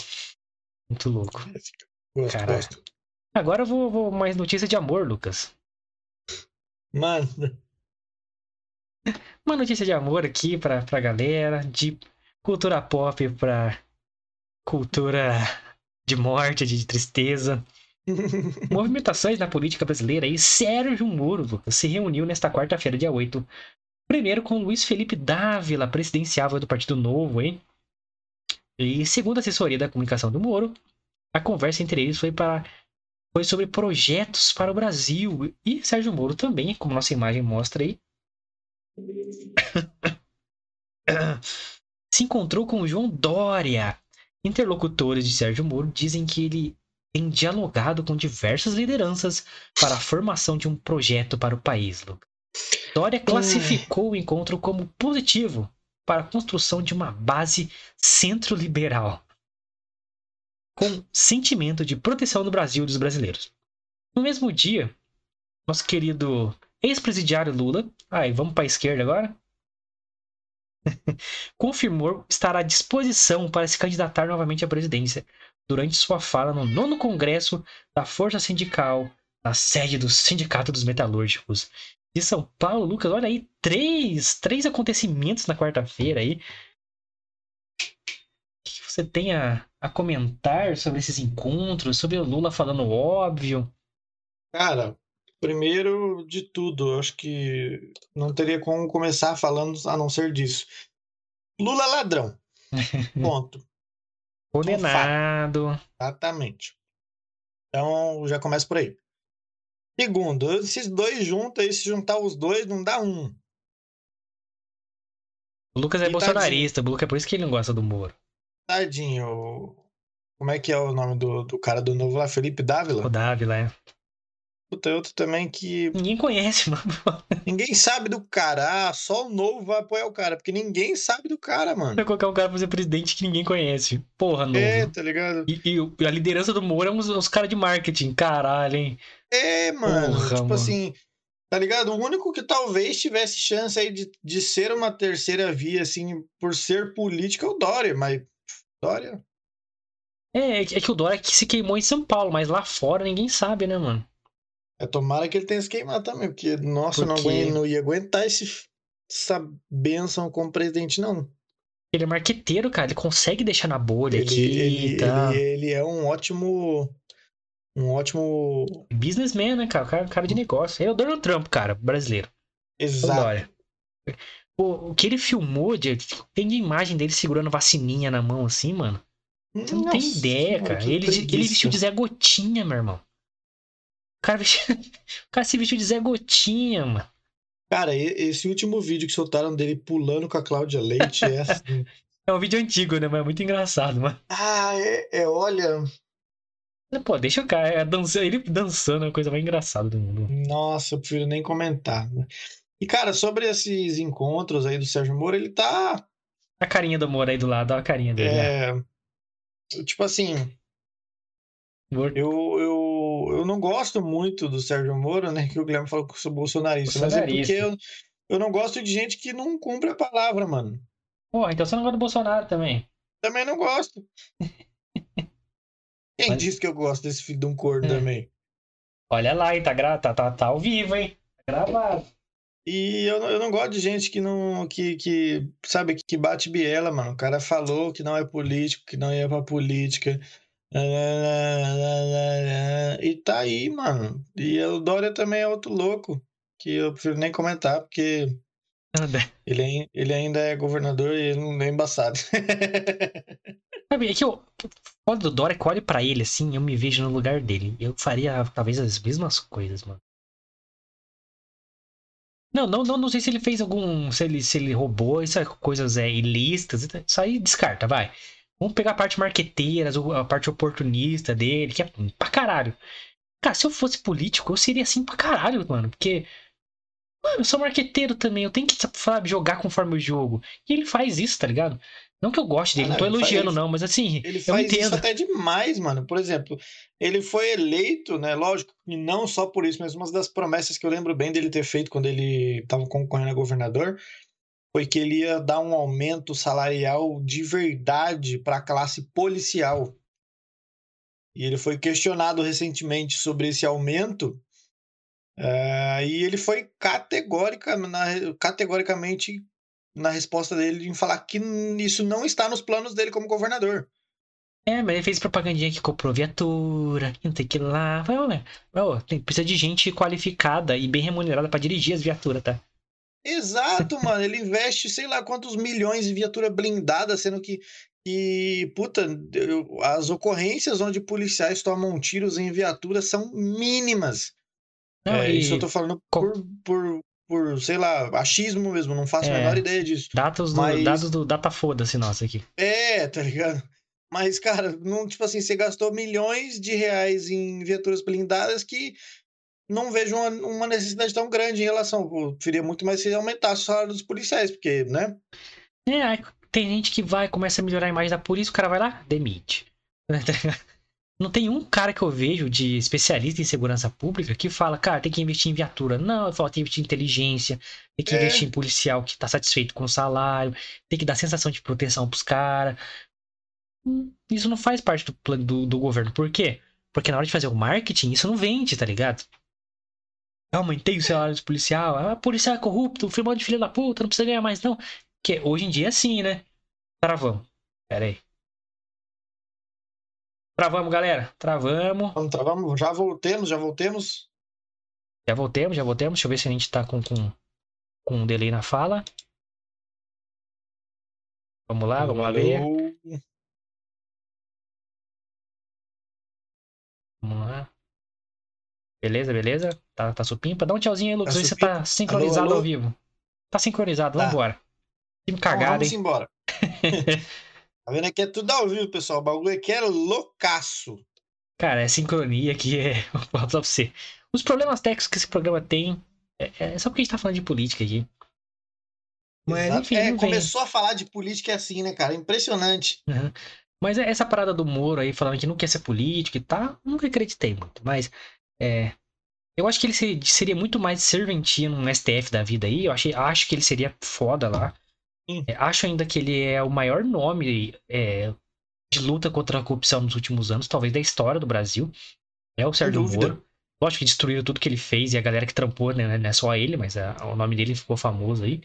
Muito louco. Zica. Gosto, Caralho. gosto. Agora eu vou, vou mais notícia de amor, Lucas. Mano, Uma notícia de amor aqui pra, pra galera, de cultura pop pra cultura de morte, de tristeza. *laughs* Movimentações na política brasileira e Sérgio Moro se reuniu nesta quarta-feira, dia 8. Primeiro com Luiz Felipe Dávila, presidenciável do Partido Novo, hein? E segundo a assessoria da comunicação do Moro, a conversa entre eles foi para foi sobre projetos para o Brasil. E Sérgio Moro também, como nossa imagem mostra aí, *coughs* se encontrou com João Dória. Interlocutores de Sérgio Moro dizem que ele tem dialogado com diversas lideranças para a formação de um projeto para o país, Lucas. Dória classificou o encontro como positivo para a construção de uma base centro-liberal com sentimento de proteção do Brasil e dos brasileiros. No mesmo dia, nosso querido ex-presidiário Lula, ai, vamos para a esquerda agora, *laughs* confirmou estar à disposição para se candidatar novamente à presidência durante sua fala no nono congresso da Força Sindical, na sede do Sindicato dos Metalúrgicos de São Paulo. Lucas, olha aí, três, três acontecimentos na quarta-feira aí. O que você tem a, a comentar sobre esses encontros, sobre o Lula falando óbvio? cara, primeiro de tudo, eu acho que não teria como começar falando a não ser disso. Lula ladrão. *laughs* Ponto. Condenado. Exatamente. Então, já começa por aí. Segundo, esses dois juntos aí, se juntar os dois, não dá um. O Lucas é E bolsonarista, o Lucas é por isso que ele não gosta do Moro. Tadinho. Como é que é o nome do, do cara do novo lá? Felipe O Dávila? Dávila, é. Puta, é outro também que Ninguém conhece, *laughs* mano. ninguém sabe do cara. Ah, só o novo vai apoiar o cara, porque ninguém sabe do cara, mano. Vai colocar um cara pra ser presidente que ninguém conhece. Porra, novo. É, tá ligado? E, e a liderança do Moro é uns, uns caras de marketing. Caralho, hein? É, mano. Porra, tipo mano. assim, tá ligado? O único que talvez tivesse chance aí de, de ser uma terceira via, assim, por ser político é o Dória, mas Dória. É, é que o Dória que se queimou em São Paulo, mas lá fora ninguém sabe, né, mano? É, tomara que ele tenha se queimado também, porque, nossa, eu não, Porque- aguento, não ia aguentar esse, essa benção como presidente, não. Ele é marqueteiro, cara. Ele consegue deixar na bolha Ele, aqui ele, e tal. ele, ele é um ótimo. Um ótimo. Businessman, né, cara? O cara, cara de negócio. Ele é o Donald Trump, cara, brasileiro. Exato. Dória. O, o que ele filmou, tem de imagem dele segurando vacininha na mão assim, mano. Você não tem Nossa, ideia, mano, cara. que Ele, ele vestiu de Zé Gotinha, meu irmão. O cara, vestiu- *laughs* o cara se vestiu de Zé Gotinha, mano. Cara, esse último vídeo que soltaram dele pulando com a Cláudia Leite é *laughs* assim. É um vídeo antigo, né? Mas é muito engraçado, mano. Ah, é, é, olha. Pô, deixa o cara. é dança- ele dançando é a coisa mais engraçada do mundo. Nossa, eu prefiro nem comentar. Né? E, cara, sobre esses encontros aí do Sérgio Moro, ele tá. A carinha do Moro aí do lado, olha a carinha dele. né? É, tipo assim, Moro- eu, eu, eu não gosto muito do Sérgio Moro, né? Que o Guilherme falou que eu sou bolsonarista, mas é Bolsonarista. porque eu, eu não gosto de gente que não cumpre a palavra, mano. Pô, então você não gosta do Bolsonaro também. Também não gosto. *laughs* Quem Mas- disse que eu gosto desse filho de um corno É. também? Olha lá, hein? Tá, gra... tá, tá, tá ao vivo, hein? Tá gravado. E eu, não- eu não gosto de gente que não. que, que sabe, que bate biela, mano. O cara falou que não é político, que não ia pra política. E tá aí, mano. E o Dória também é outro louco. que eu prefiro nem comentar, porque ele, é, ele ainda é governador e ele não é embaçado. *laughs* Sabe, é que eu. Foda do Dória é que olho pra ele assim, eu me vejo no lugar dele. Eu faria talvez as mesmas coisas, mano. Não, não, não, não sei se ele fez algum. Se ele, se ele roubou, é coisas é, ilícitas. Isso aí descarta, vai. Vamos pegar a parte marqueteira, a parte oportunista dele, que é pra caralho. Cara, se eu fosse político, eu seria assim pra caralho, mano. Porque. Mano, eu sou marqueteiro também, eu tenho que, sabe, jogar conforme o jogo. E ele faz isso, tá ligado? Não que eu goste dele, ah, não, não tô elogiando, faz, não, mas assim. Ele faz isso até demais, mano. Por exemplo, ele foi eleito, né? Lógico, e não só por isso, mas uma das promessas que eu lembro bem dele ter feito quando ele tava concorrendo a governador foi que ele ia dar um aumento salarial de verdade para a classe policial. E ele foi questionado recentemente sobre esse aumento. Uh, e ele foi categórica, na, categoricamente na resposta dele em falar que isso não está nos planos dele como governador. É, mas ele fez propagandinha que comprou viatura, que não tem que ir lá. Oh, tem, precisa de gente qualificada e bem remunerada para dirigir as viaturas, tá? Exato, *laughs* mano. Ele investe sei lá quantos milhões em viatura blindada, sendo que, que puta, as ocorrências onde policiais tomam tiros em viaturas são mínimas. Não, é. Isso eu tô falando por, por, por, sei lá, achismo mesmo, não faço é, a menor ideia disso. Dados do, Mas... dados do data foda-se nossa aqui. É, tá ligado? Mas, cara, não, tipo assim, você gastou milhões de reais em viaturas blindadas que não vejo uma, uma necessidade tão grande em relação. Eu preferia muito mais se aumentasse o salário dos policiais, porque, né? É, tem gente que vai, começa a melhorar a imagem da polícia, o cara vai lá, demite. *laughs* Não tem um cara que eu vejo de especialista em segurança pública que fala, cara, tem que investir em viatura. Não, eu falo, tem que investir em inteligência, tem que é. investir em policial que tá satisfeito com o salário, tem que dar sensação de proteção pros caras. Hum, isso não faz parte do plano do, do governo. Por quê? Porque na hora de fazer o marketing, isso não vende, tá ligado? Eu aumentei o salário do policial, ah, policial é corrupto, filmou de filha da puta, não precisa ganhar mais não. Que hoje em dia é assim, né? Travamos. Pera aí. Travamos, galera. Travamos. Vamos, travamos. Já voltemos, já voltemos. Já voltemos, já voltemos. Deixa eu ver se a gente tá com, com, com um delay na fala. Vamos lá, vamos Valeu. lá ver. Vamos lá. Beleza, beleza? Tá, tá supimpa? Dá um tchauzinho aí, Lucas. Tá você tá sincronizado alô, alô. ao vivo. Tá sincronizado, tá. vambora. Time cagado, então, vamos hein? embora. *laughs* Tá vendo aqui é tudo ao vivo, pessoal. O bagulho aqui é loucaço. Cara, é sincronia aqui, *laughs* é. Vou falar pra você. Os problemas técnicos que esse programa tem. É, é só porque a gente tá falando de política aqui. Mas, Exato. enfim, é, começou a falar de política assim, né, cara? Impressionante. Uhum. Mas é, essa parada do Moro aí, falando que não quer ser político e tá, nunca acreditei muito. Mas é, eu acho que ele seria muito mais serventino no STF da vida aí. Eu achei, acho que ele seria foda lá. É, acho ainda que ele é o maior nome é, de luta contra a corrupção nos últimos anos, talvez da história do Brasil. É o Sérgio Moro. Lógico que destruíram tudo que ele fez e a galera que trampou, né? Não é só ele, mas a, o nome dele ficou famoso aí.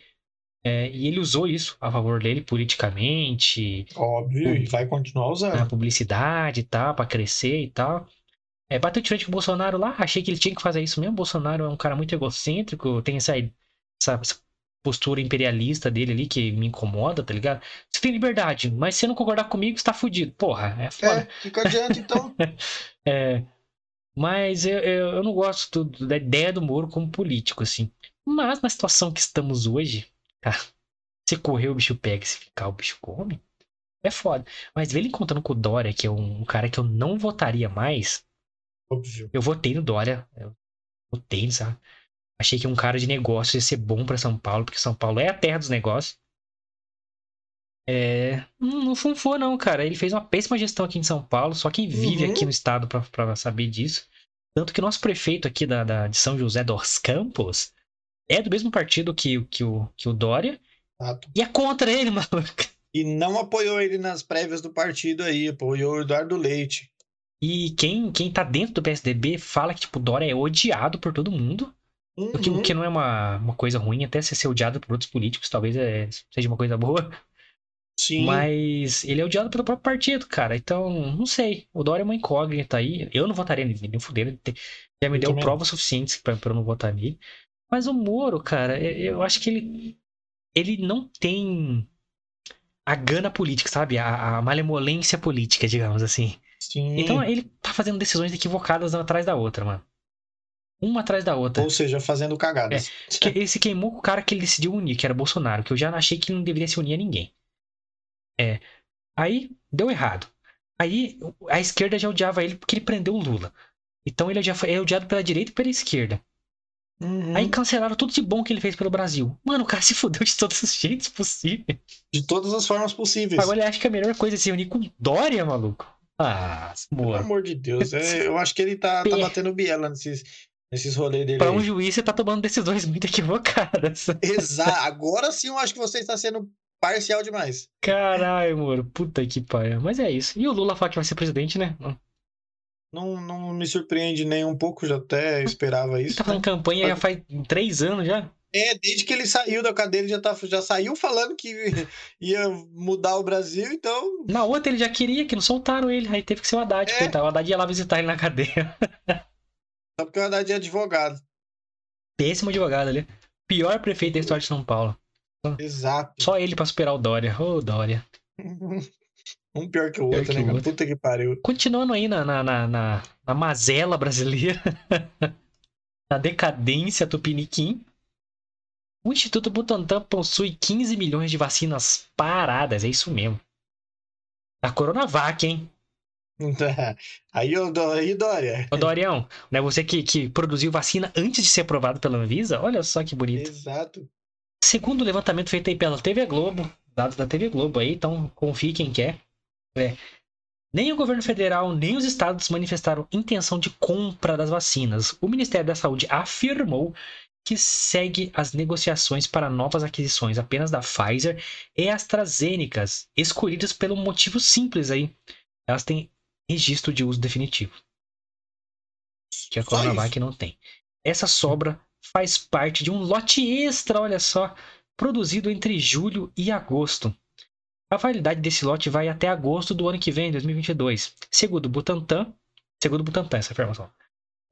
É, e ele usou isso a favor dele politicamente. Óbvio, e vai continuar usando. Na publicidade e tal, pra crescer e tal. É, bateu de frente com o Bolsonaro lá, achei que ele tinha que fazer isso mesmo. O Bolsonaro é um cara muito egocêntrico, tem essa, essa, postura imperialista dele ali que me incomoda, tá ligado? Você tem liberdade, mas se não concordar comigo, você tá fudido. Porra, é foda. É, fica adiante então. *laughs* é, mas eu, eu, eu não gosto do, da ideia do Moro como político, assim. Mas na situação que estamos hoje, cara, se correr o bicho pega, se ficar o bicho come, é foda. Mas ele contando com o Dória, que é um, um cara que eu não votaria mais. Óbvio. Eu votei no Dória. Eu votei, sabe? Achei que um cara de negócio ia ser bom para São Paulo, porque São Paulo é a terra dos negócios. É... Não funfou, não, cara. Ele fez uma péssima gestão aqui em São Paulo, só quem vive uhum. aqui no estado para saber disso. Tanto que o nosso prefeito aqui da, da, de São José dos Campos é do mesmo partido que, que, o, que o Dória. Exato. E é contra ele, *laughs* maluco. E não apoiou ele nas prévias do partido aí, apoiou o Eduardo Leite. E quem, quem tá dentro do PSDB fala que, tipo, o Dória é odiado por todo mundo. Uhum. O, que, o que não é uma, uma coisa ruim, até se ser odiado por outros políticos, talvez é, seja uma coisa boa. Sim. Mas ele é odiado pelo próprio partido, cara. Então, não sei. O Dória é uma incógnita aí. Eu não votaria nele, nem fuder. Já me deu provas suficientes pra, pra eu não votar nele. Mas o Moro, cara, eu acho que ele, ele não tem a gana política, sabe? A, a malemolência política, digamos assim. Sim. Então ele tá fazendo decisões equivocadas uma atrás da outra, mano. Uma atrás da outra. Ou seja, fazendo cagadas. Que ele se queimou com o cara que ele decidiu unir, que era Bolsonaro, que eu já achei que não deveria se unir a ninguém. É. Aí deu errado. Aí a esquerda já odiava ele porque ele prendeu o Lula. Então ele já foi é odiado pela direita e pela esquerda. Uhum. Aí cancelaram tudo de bom que ele fez pelo Brasil. Mano, o cara se fudeu de todos os jeitos possíveis. De todas as formas possíveis. Agora ele acha que a melhor coisa é se unir com Dória, maluco. Ah, Pelo Moro. amor de Deus. é, eu acho que ele tá, tá batendo biela nesses, nesses rolês dele. Pra aí. um juiz, você tá tomando decisões muito equivocadas. *laughs* Exato. Agora sim eu acho que você está sendo parcial demais. Caralho, Moro. Puta que pariu. Mas é isso. E o Lula fala que vai ser presidente, né? Não, não me surpreende nem um pouco, já até esperava Ele isso. tá fazendo campanha já faz três anos já. É, desde que ele saiu da cadeira, ele já, tá, já saiu falando que *laughs* ia mudar o Brasil, então. Na outra ele já queria, que não soltaram ele. Aí teve que ser o Haddad. É. coitado. O Haddad ia lá visitar ele na cadeia. *laughs* Só porque o Haddad é advogado. Péssimo advogado ali. Pior prefeito da história de São Paulo. Exato. Só ele pra superar o Dória. Ô, Dória. *laughs* Um pior que o Pior outro, que né, o cara? outro. Puta que pariu. Continuando aí na, na, na, na, na mazela brasileira, *laughs* na decadência tupiniquim, o Instituto Butantan possui 15 milhões de vacinas paradas, é isso mesmo. A Coronavac, hein? *laughs* Aí, aí Dória. Ô, Dorião, né, você que, que produziu vacina antes de ser aprovado pela Anvisa, olha só que bonito. Exato. Segundo o levantamento feito aí pela TV Globo, dados da TV Globo aí, então confie quem quer. É, nem o governo federal, nem os estados manifestaram intenção de compra das vacinas. O Ministério da Saúde afirmou que segue as negociações para novas aquisições apenas da Pfizer e AstraZeneca, escolhidas pelo motivo simples aí. Elas têm registro de uso definitivo. Que a Coronavac não tem. Essa sobra faz parte de um lote extra, olha só, produzido entre julho e agosto. A validade desse lote vai até agosto do ano que vem, 2022. Segundo o Butantan, segundo o Butantan essa informação.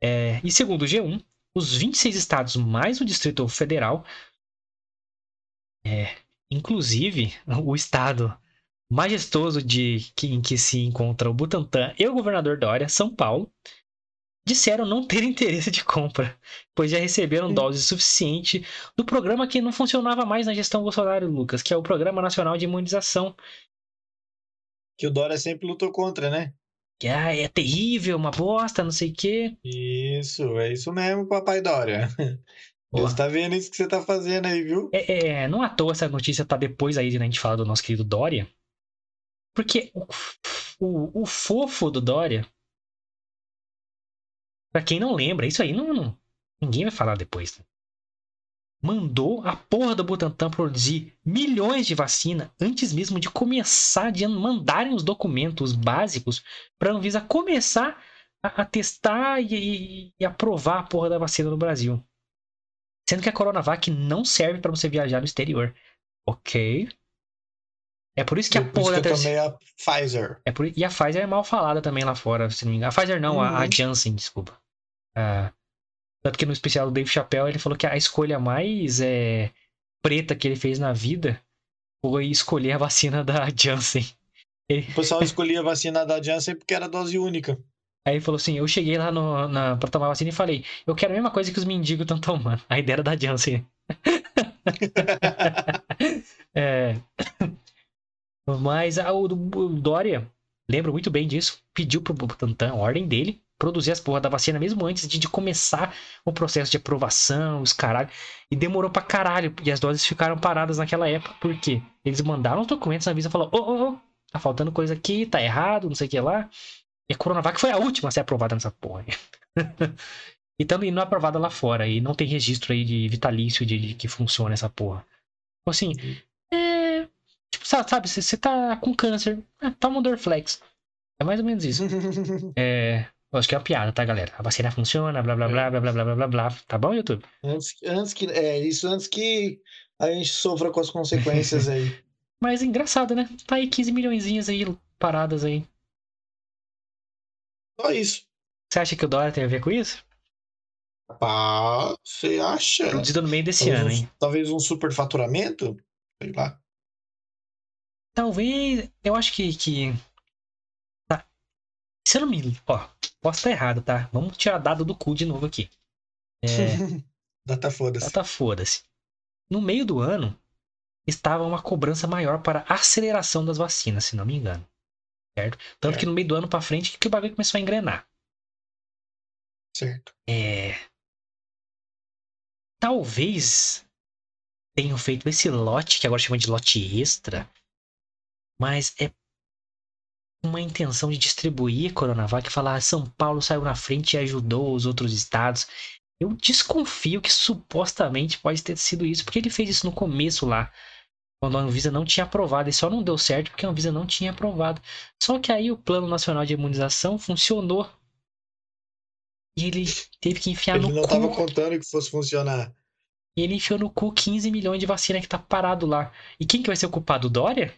É, e segundo o G1, os 26 estados mais o Distrito Federal, é, inclusive o estado majestoso de que, em que se encontra o Butantan e o governador Dória, São Paulo, disseram não ter *laughs* interesse de compra, pois já receberam Hum. dose suficiente do programa que não funcionava mais na gestão Bolsonaro, Lucas, que é o Programa Nacional de Imunização. Que o Dória sempre lutou contra, né? Que ah, é terrível, uma bosta, não sei o quê. Isso, é isso mesmo, papai Dória. *laughs* Deus tá vendo isso que você tá fazendo aí, viu? É, é, não à toa essa notícia tá depois aí de né, a gente falar do nosso querido Dória. Porque o, o, o fofo do Dória. Pra quem não lembra, isso aí não, não- ninguém vai falar depois. né? Mandou a porra do Butantan produzir milhões de vacina antes mesmo de começar, de mandarem os documentos básicos pra Anvisa começar a, a testar e, e- e aprovar a porra da vacina no Brasil. Sendo que a Coronavac não serve pra você viajar no exterior. Ok? É por isso que a Por porra da eu terceira. tomei a Pfizer. É por... E a Pfizer é mal falada também lá fora, se não me engano. A Pfizer não, a, a Uhum. Janssen, desculpa. Ah, tanto que no especial do Dave Chappelle ele falou que a escolha mais é, preta que ele fez na vida foi escolher a vacina da *laughs* Janssen. O pessoal escolhia a vacina da Janssen porque era dose única. Aí ele falou assim: eu cheguei lá no, na, pra tomar vacina e falei, eu quero a mesma coisa que os mendigos estão tomando. A ideia era da Janssen. *laughs* É. Mas a- o, o Dória, lembro muito bem disso, pediu pro Butantan, ordem dele, produzir as porra da vacina mesmo antes de, de começar o processo de aprovação, os caralho. E demorou pra caralho, e as doses ficaram paradas naquela época, por quê? Eles mandaram os documentos na Visa e falaram: ô, ô, ô, tá faltando coisa aqui, tá errado, não sei o que lá. E a Coronavac foi a última a ser aprovada nessa porra. *laughs* e também não é aprovada lá fora, e não tem registro aí de vitalício de, de que funciona essa porra. Então, assim. Tipo, sabe, você tá com câncer, é, toma um Dorflex. É mais ou menos isso. *laughs* É. eu Acho que é uma piada, tá, galera? A vacina funciona, blá blá blá blá blá blá blá blá blá. Tá bom, YouTube? antes, antes que. É, isso antes que a gente sofra com as consequências aí. *laughs* Mas engraçado, né? Tá aí 15 milhões aí paradas aí. Só isso. Você acha que o Dória tem a ver com isso? Ah, você acha? Produzida no meio desse talvez ano, um, hein? Talvez um superfaturamento? Sei lá. Talvez. Eu acho que. que... Tá. Se eu não me. Ó, posso estar errado, tá? Vamos tirar dado do cu de novo aqui. É. *laughs* Data foda-se. Data foda-se. No meio do ano, estava uma cobrança maior para aceleração das vacinas, se não me engano. Certo? Tanto É. que no meio do ano pra frente que o bagulho começou a engrenar. Certo. É. Talvez tenham feito esse lote, que agora chama de lote extra, mas é uma intenção de distribuir Coronavac e falar: "Ah, São Paulo saiu na frente e ajudou os outros estados. Eu desconfio que supostamente pode ter sido isso, porque ele fez isso no começo lá, quando a Anvisa não tinha aprovado, e só não deu certo porque a Anvisa não tinha aprovado. Só que aí o Plano Nacional de Imunização funcionou. E ele teve que enfiar Ele no não cu. tava contando que fosse funcionar. E ele enfiou no cu 15 milhões de vacina que tá parado lá. E quem que vai ser o culpado? Dória?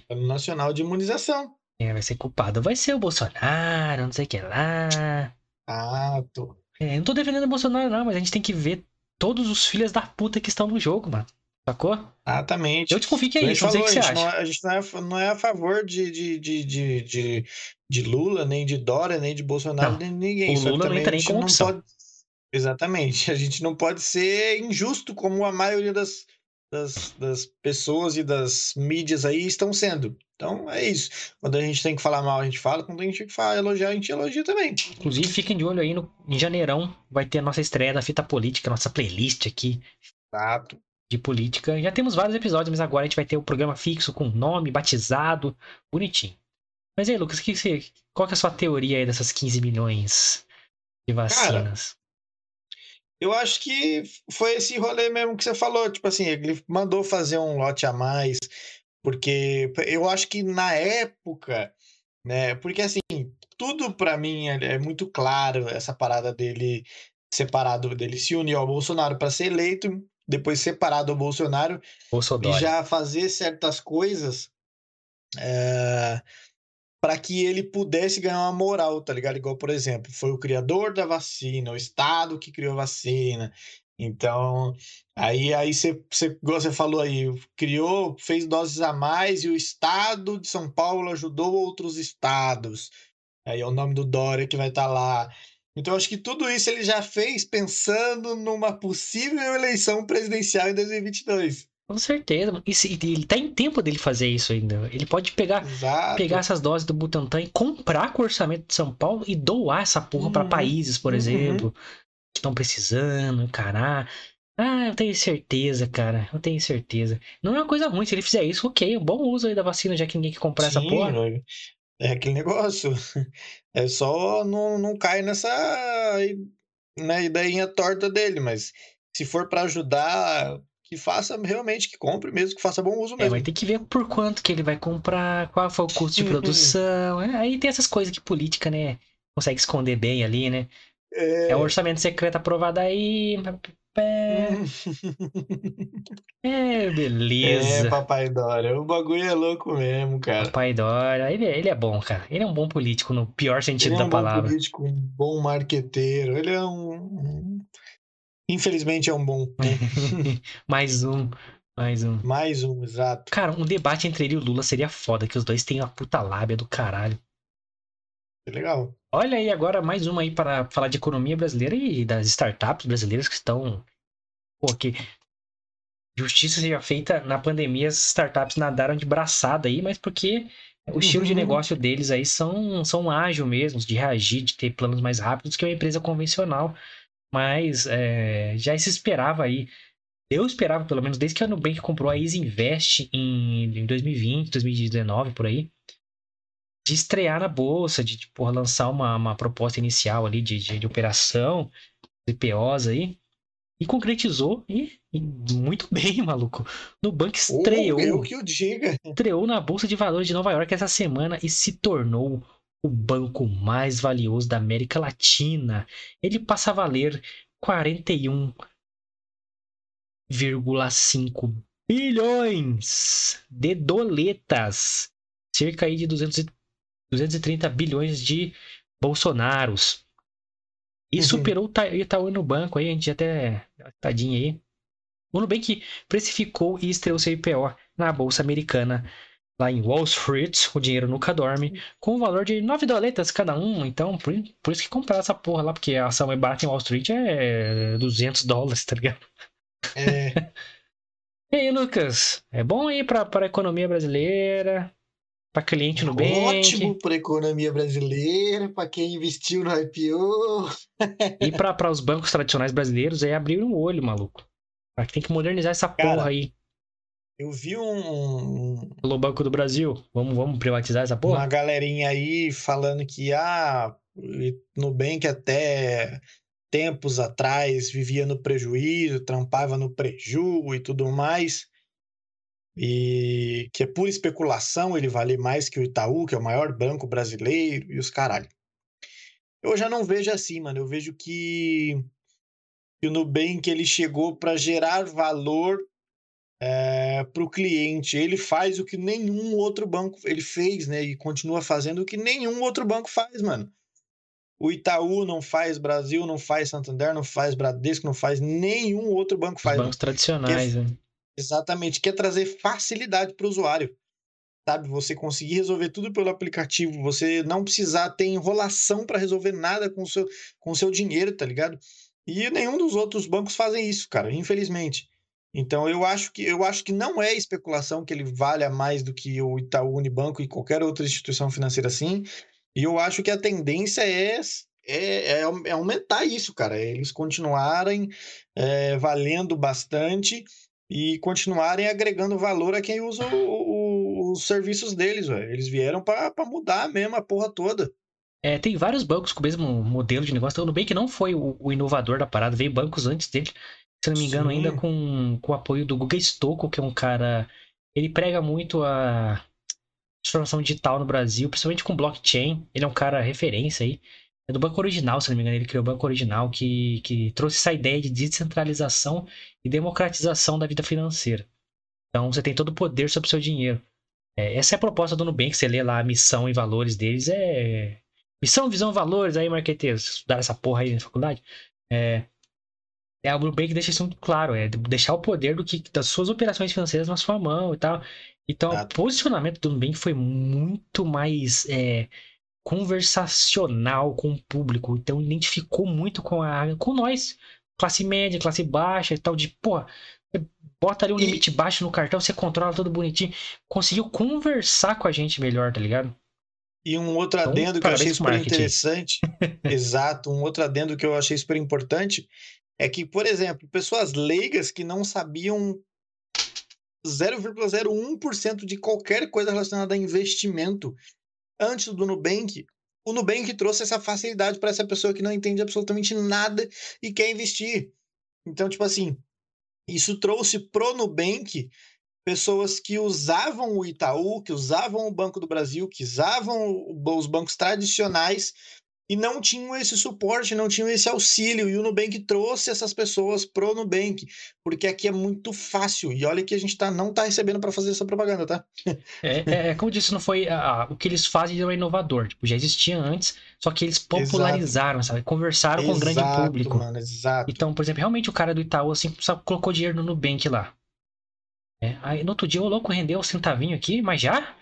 Plano Nacional de Imunização. É, vai ser culpado. Vai ser o Bolsonaro, não sei o que lá. Ah, tô. É, não tô defendendo o Bolsonaro, não, mas a gente tem que ver todos os filhos da puta que estão no jogo, mano. Sacou? Exatamente. Eu desconfio que é isso, não sei o falou, que você não, acha. é- a gente não é, não é a favor de, de, de, de, de, Lula, nem de Dória, nem de Bolsonaro, Não, nem de ninguém. o Só Lula não entra nem opção. pode. Exatamente. *laughs* A gente não pode ser injusto como a maioria das, das, das pessoas e das mídias aí estão sendo. Então é isso. Quando a gente tem que falar mal, a gente fala. Quando a gente tem que falar, elogiar, a gente elogia também. Inclusive, fiquem de olho aí no, em janeirão. Vai ter a nossa estreia da fita política, nossa playlist aqui Exato. de política. Já temos vários episódios, mas agora a gente vai ter o programa fixo com nome, batizado, bonitinho. Mas aí, Lucas, que qual que é a sua teoria aí dessas 15 milhões de vacinas? Eu acho que foi esse rolê mesmo que você falou. Tipo assim, ele mandou fazer um lote a mais, porque eu acho que na época, né? Porque assim, tudo pra mim é é muito claro essa parada dele separado, dele se unir ao Bolsonaro para ser eleito, depois separado ao Bolsonaro e já fazer certas coisas para que ele pudesse ganhar uma moral, tá ligado? Igual, por exemplo, foi o criador da vacina, o Estado que criou a vacina. Então, aí aí você, você, você falou aí, criou, fez doses a mais e o Estado de São Paulo ajudou outros estados. Aí é o nome do Dória que vai estar lá. Então, acho que tudo isso ele já fez pensando numa possível eleição presidencial em 2022. Com certeza. mano. E se- ele tá em tempo dele fazer isso ainda. Ele pode pegar, Exato. pegar essas doses do Butantan e comprar com o orçamento de São Paulo e doar essa porra pra Uhum, países, por uhum. exemplo, que estão precisando, encarar. Ah, eu tenho certeza, cara. Eu tenho certeza. Não é uma coisa ruim. Se ele fizer isso, ok. Um bom uso aí da vacina, já que ninguém quer comprar essa Sim, porra. É aquele negócio. *laughs* É só não, não cair nessa né, ideinha torta dele, mas se for para ajudar, que faça realmente, que compre mesmo, que faça bom uso É, mesmo. mas tem que ver por quanto que ele vai comprar, qual foi o custo de produção. É, Aí tem essas coisas que política, né? Consegue esconder bem ali, né? É, É o orçamento secreto aprovado aí. É, é, *laughs* é, beleza. papai Dória, o bagulho é louco mesmo, cara. Papai Dória, ele, é- ele é bom, cara. Ele é um bom político no pior sentido Ele é da um bom palavra. político, um bom marqueteiro, ele é um... Infelizmente é um bom, né? *laughs* mais um, mais um. Mais um, exato. Cara, um debate entre ele e o Lula seria foda, que os dois têm uma puta lábia do caralho. Legal. Olha aí agora mais uma aí para falar de economia brasileira e das startups brasileiras que estão. Pô, que justiça seja feita na pandemia, as startups nadaram de braçada aí, mas porque o estilo de Uhum. negócio deles aí são, são ágil mesmo, de reagir, de ter planos mais rápidos que uma empresa convencional. Mas é, já se esperava aí. Eu esperava, pelo menos, desde que a Nubank comprou a Easy Invest em, em 2020, 2019, por aí, de estrear na bolsa, de tipo, lançar uma, uma proposta inicial ali de, de, de operação, IPOs aí, e concretizou e, e muito *laughs* bem, maluco. Nubank Ou estreou, eu que o diga. estreou na Bolsa de Valores de Nova York essa semana e se tornou o banco mais valioso da América Latina. Ele passa a valer 41,5 bilhões de doletas, cerca aí de 200 e- 230 bilhões de bolsonaros. E Uhum. superou o Ita- Itaú no banco aí, a gente até. Tadinho aí. O Nubank precificou e estreou seu IPO na Bolsa Americana, lá em Wall Street, o dinheiro nunca dorme, com um valor de 9 doletas cada um. Então, por, por isso que comprar essa porra lá, porque a ação é barata em Wall Street é 200 dólares, tá ligado? É, *laughs* E aí, Lucas? É bom aí pra, pra economia brasileira, pra cliente no ótimo Nubank para a economia brasileira, para quem investiu no IPO. e pra, pra os bancos tradicionais brasileiros aí abrir um olho, maluco. Tem que modernizar essa Cara, porra aí. Eu vi um, um- Pelo Banco do Brasil. Vamos, vamos privatizar essa uma porra? galerinha aí falando que ah, Nubank até tempos atrás vivia no prejuízo, trampava no preju e tudo mais. E que é pura especulação, ele vale mais que o Itaú, que é o maior banco brasileiro, e os caralho. Eu já não vejo assim, mano. Eu vejo que, que o Nubank ele chegou para gerar valor para o cliente. Ele faz o que nenhum outro banco ele fez, né? E continua fazendo o que nenhum outro banco faz, mano. O Itaú não faz, Brasil não faz, Santander não faz, Bradesco não faz, nenhum outro banco Os faz. bancos tradicionais, né? Exatamente, quer trazer facilidade para o usuário. Sabe, você conseguir resolver tudo pelo aplicativo, você não precisar ter enrolação para resolver nada com o seu, com o seu dinheiro, tá ligado? E nenhum dos outros bancos fazem isso, cara, infelizmente. Então eu acho que eu acho que não é especulação que ele valha mais do que o Itaú Unibanco e qualquer outra instituição financeira assim. E eu acho que a tendência é é, é, é aumentar isso, cara. é Eles continuarem é, valendo bastante e continuarem agregando valor a quem usa o- o- os serviços deles, velho. Eles vieram para mudar mesmo a porra toda. É, tem vários bancos com o mesmo modelo de negócio. O Nubank não foi o, o inovador da parada, veio bancos antes dele. Se não me engano, Sim. ainda com, com o apoio do Guga Stocco, que é um cara. Ele prega muito a transformação digital no Brasil, principalmente com blockchain. Ele é um cara referência aí. É do Banco Original, se não me engano, ele criou o Banco Original, que, que trouxe essa ideia de descentralização e democratização da vida financeira. Então você tem todo o poder sobre o seu dinheiro. É, essa é a proposta do Nubank, você lê lá a missão e valores deles, é Missão, visão, valores aí, marqueteiros. Estudaram essa porra aí na faculdade. É, é o Nubank deixa isso muito claro, é deixar o poder do que, das suas operações financeiras na sua mão e tal. Então, Exato. o posicionamento do Nubank foi muito mais é, conversacional com o público. Então, identificou muito com a com nós, classe média, classe baixa e tal, de, pô, bota ali um E- limite baixo no cartão, você controla tudo bonitinho. Conseguiu conversar com a gente melhor, tá ligado? E um outro Então, adendo que eu achei super marketing. interessante, *laughs* exato, um outro adendo que eu achei super importante é que, por exemplo, pessoas leigas que não sabiam 0,01% de qualquer coisa relacionada a investimento antes do Nubank, o Nubank trouxe essa facilidade para essa pessoa que não entende absolutamente nada e quer investir. Então, tipo assim, isso trouxe pro Nubank pessoas que usavam o Itaú, que usavam o Banco do Brasil, que usavam os bancos tradicionais e não tinham esse suporte, não tinham esse auxílio. E o Nubank trouxe essas pessoas pro Nubank, porque aqui é muito fácil. E olha que a gente tá, não tá recebendo para fazer essa propaganda, tá? É, é, como eu disse, não foi. ah, o que eles fazem é inovador. Tipo, já existia antes, só que eles popularizaram, sabe? Conversaram com o grande Exato, público. mano, exato. Então, por exemplo, realmente o cara do Itaú, assim, só colocou dinheiro no Nubank lá. É, aí no outro dia o louco rendeu um centavinho aqui, mas já?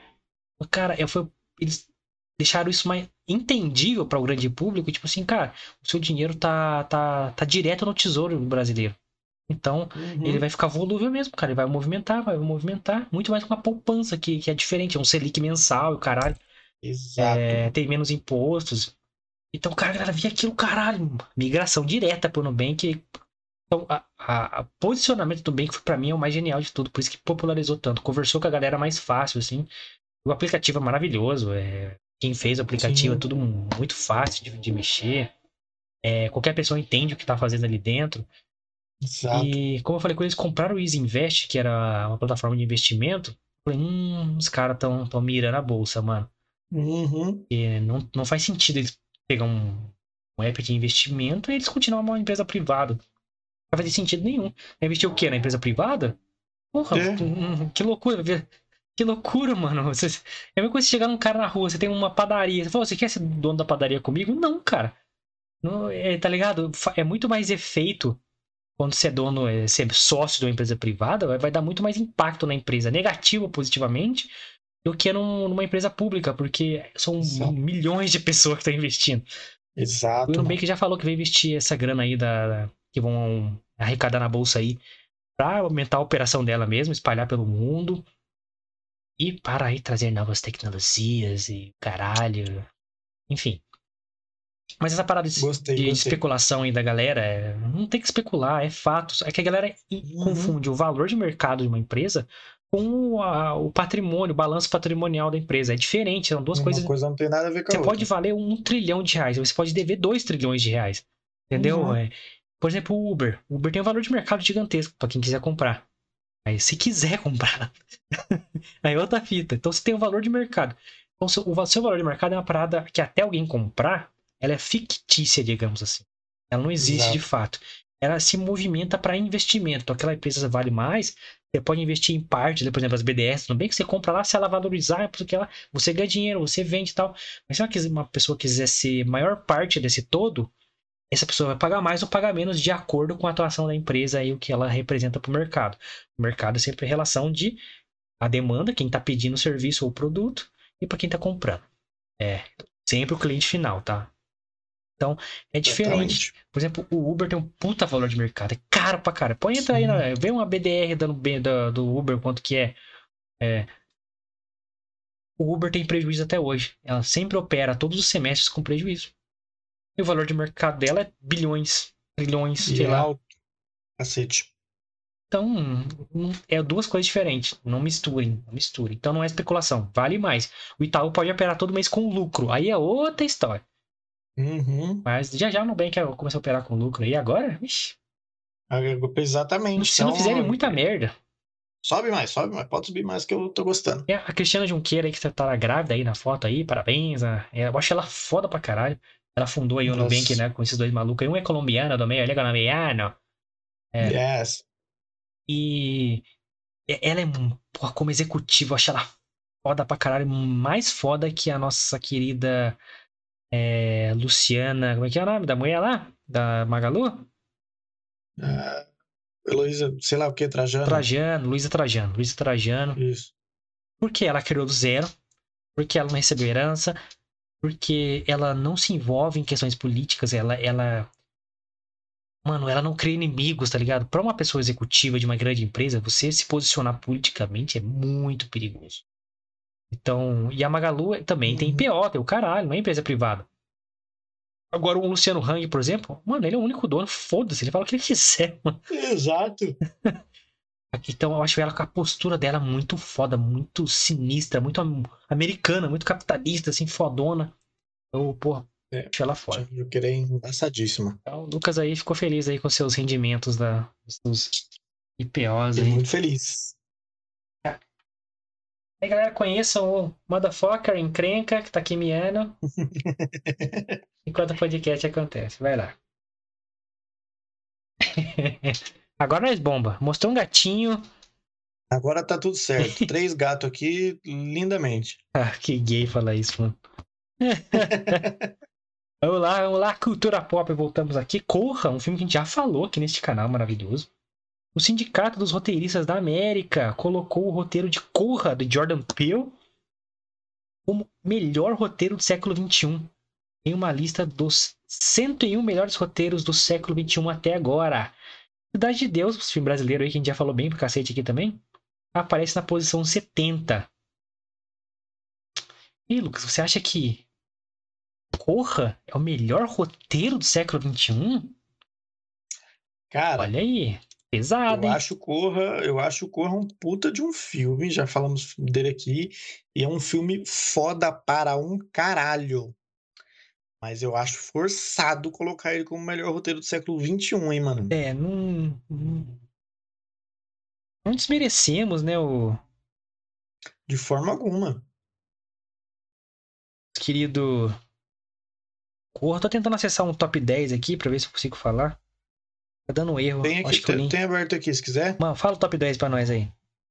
O cara, eu fui, eles deixaram isso mais entendível para o grande público, tipo assim, cara, o seu dinheiro tá, tá, tá direto no tesouro brasileiro. Então, Uhum. ele vai ficar volúvel mesmo, cara. Ele vai movimentar, vai movimentar. Muito mais com uma poupança que, que é diferente. É um Selic mensal, o caralho. Exato. É, tem menos impostos. Então, cara, a galera via aquilo, caralho. Migração direta pro Nubank. Então, a, a, a posicionamento do Nubank, pra mim, é o mais genial de tudo. Por isso que popularizou tanto. Conversou com a galera mais fácil, assim. O aplicativo é maravilhoso. É, quem fez o aplicativo Sim. é tudo muito fácil de, de mexer. É, qualquer pessoa entende o que tá fazendo ali dentro. Exato. E como eu falei, quando eles compraram o Easy Invest, que era uma plataforma de investimento, eu falei, hum, os caras estão tão mirando a bolsa, mano. Uhum. E não, não faz sentido eles pegar um, um app de investimento e eles continuarem uma empresa privada. Não vai fazer sentido nenhum. Vai investir o quê? Na empresa privada? Porra, É. que loucura. Que loucura, mano. *laughs* Você, é a mesma coisa chegar num cara na rua, você tem uma padaria. Você fala, você quer ser dono da padaria comigo? Não, cara. Não, é, tá ligado? É muito mais efeito quando você é dono, é, você é sócio de uma empresa privada, vai, vai dar muito mais impacto na empresa, negativo ou positivamente, do que num- numa empresa pública, porque são Exato. milhões de pessoas que estão investindo. O Exato. mano. Nubank já falou que vai investir essa grana aí da, que vão arrecadar na bolsa aí pra aumentar a operação dela mesmo, espalhar pelo mundo e para aí trazer novas tecnologias e caralho. Enfim. Mas essa parada de, Gostei, de gostei. especulação aí da galera, é- não tem que especular, é fato. É que a galera Uhum. confunde o valor de mercado de uma empresa com a- o patrimônio, o balanço patrimonial da empresa. É diferente, são duas Uma coisas coisa não tem nada a ver com a você outra. pode valer um trilhão de reais, você pode dever dois trilhões de reais. Entendeu? Uhum. É, por exemplo, o Uber. O Uber tem um valor de mercado gigantesco para quem quiser comprar. Aí, se quiser comprar, *laughs* aí é outra fita. Então, você tem um valor de mercado. Então, seu- o seu valor de mercado é uma parada que até alguém comprar, ela é fictícia, digamos assim. Ela não existe Exato. de fato. Ela se movimenta para investimento. Então, aquela empresa vale mais, você pode investir em parte, né? por exemplo, as BDS, tudo bem que você compra lá, se ela valorizar, é porque ela, você ganha dinheiro, você vende e tal. Mas se uma pessoa quiser ser maior parte desse todo, essa pessoa vai pagar mais ou pagar menos de acordo com a atuação da empresa e o que ela representa para o mercado. O mercado é sempre relação de a demanda, quem está pedindo o serviço ou o produto, e para quem está comprando. É sempre o cliente final, tá? Então, é diferente. Exatamente. Por exemplo, o Uber tem um puta valor de mercado. É caro pra cara. Põe entrar aí, na, vê uma BDR dando bem da- do Uber, quanto que é. É. O Uber tem prejuízo até hoje. Ela sempre opera todos os semestres com prejuízo. E o valor de mercado dela é bilhões, trilhões, E sei é lá. alto. Cacete. Então, não- é duas coisas diferentes. Não misturem, não misturem. Então não é especulação. Vale mais. O Itaú pode operar todo mês com lucro. Aí é outra história. Uhum. Mas já já o Nubank começa a operar com lucro. E agora, vixi, Exatamente. se não Então, fizerem muita merda. Sobe mais, sobe mais. Pode subir mais que eu tô gostando. E a Cristiana Junqueira aí, que tá grávida aí na foto aí, parabéns. é, Eu acho ela foda pra caralho. Ela fundou aí o Nossa. Nubank, né, com esses dois malucos. aí. Um é colombiano, do meio, ele é colombiano. É. Yes. E e- ela é, porra, como executiva, eu acho ela foda pra caralho. Mais foda que a nossa querida é, Luciana. Como é que é o nome da mulher lá? Da Magalu? Ah, Heloísa, sei lá o que, Trajano. Trajano, Luísa Trajano. Luísa Trajano. Isso. Porque ela criou do zero, porque ela não recebeu herança, porque ela não se envolve em questões políticas, ela, ela. Mano, ela não cria inimigos, tá ligado? Pra uma pessoa executiva de uma grande empresa, você se posicionar politicamente é muito perigoso. Então, e a Magalu também tem Uhum. PO, tem o caralho, não é empresa privada. Agora, o Luciano Hang, por exemplo, mano, ele é o único dono, foda-se, ele fala o que ele quiser, *laughs* mano. Exato. Então eu acho ela com a postura dela muito foda, muito sinistra, muito am- americana, muito capitalista, assim, fodona. Eu, porra, É. acho ela foda. Eu queria embaçadíssima. Então, o Lucas aí ficou feliz aí com seus rendimentos da, dos seus IPOs aí. muito feliz. Aí, galera, conheçam o Motherfucker Encrenca, que tá aqui miando, *laughs* enquanto o podcast acontece. Vai lá. *laughs* Agora nós bomba. Mostrou um gatinho. Agora tá tudo certo. *laughs* Três gatos aqui, lindamente. Ah, que gay falar isso, mano. *laughs* vamos lá, vamos lá, cultura pop, voltamos aqui. Corra, um filme que a gente já falou aqui neste canal maravilhoso. O Sindicato dos Roteiristas da América colocou o roteiro de Corra, de Jordan Peele, como melhor roteiro do século XXI. Em uma lista dos 101 melhores roteiros do século XXI até agora. Cidade de Deus, esse filme brasileiro aí que a gente já falou bem pro cacete aqui também, aparece na posição 70. E Lucas, você acha que Corra é o melhor roteiro do século XXI? Cara, Olha aí, pesado, eu hein? acho Corra, eu acho Corra um puta de um filme, já falamos dele aqui, e é um filme foda para um caralho. Mas eu acho forçado colocar ele como o melhor roteiro do século XXI, hein, mano? É, não, não. Desmerecemos, né, o De forma alguma. querido Corra. Tô tentando acessar um top 10 aqui pra ver se eu consigo falar. Tá dando um erro. Tem, aqui, tem, nem... tem aberto aqui, se quiser. Mano, fala o top 10 pra nós aí.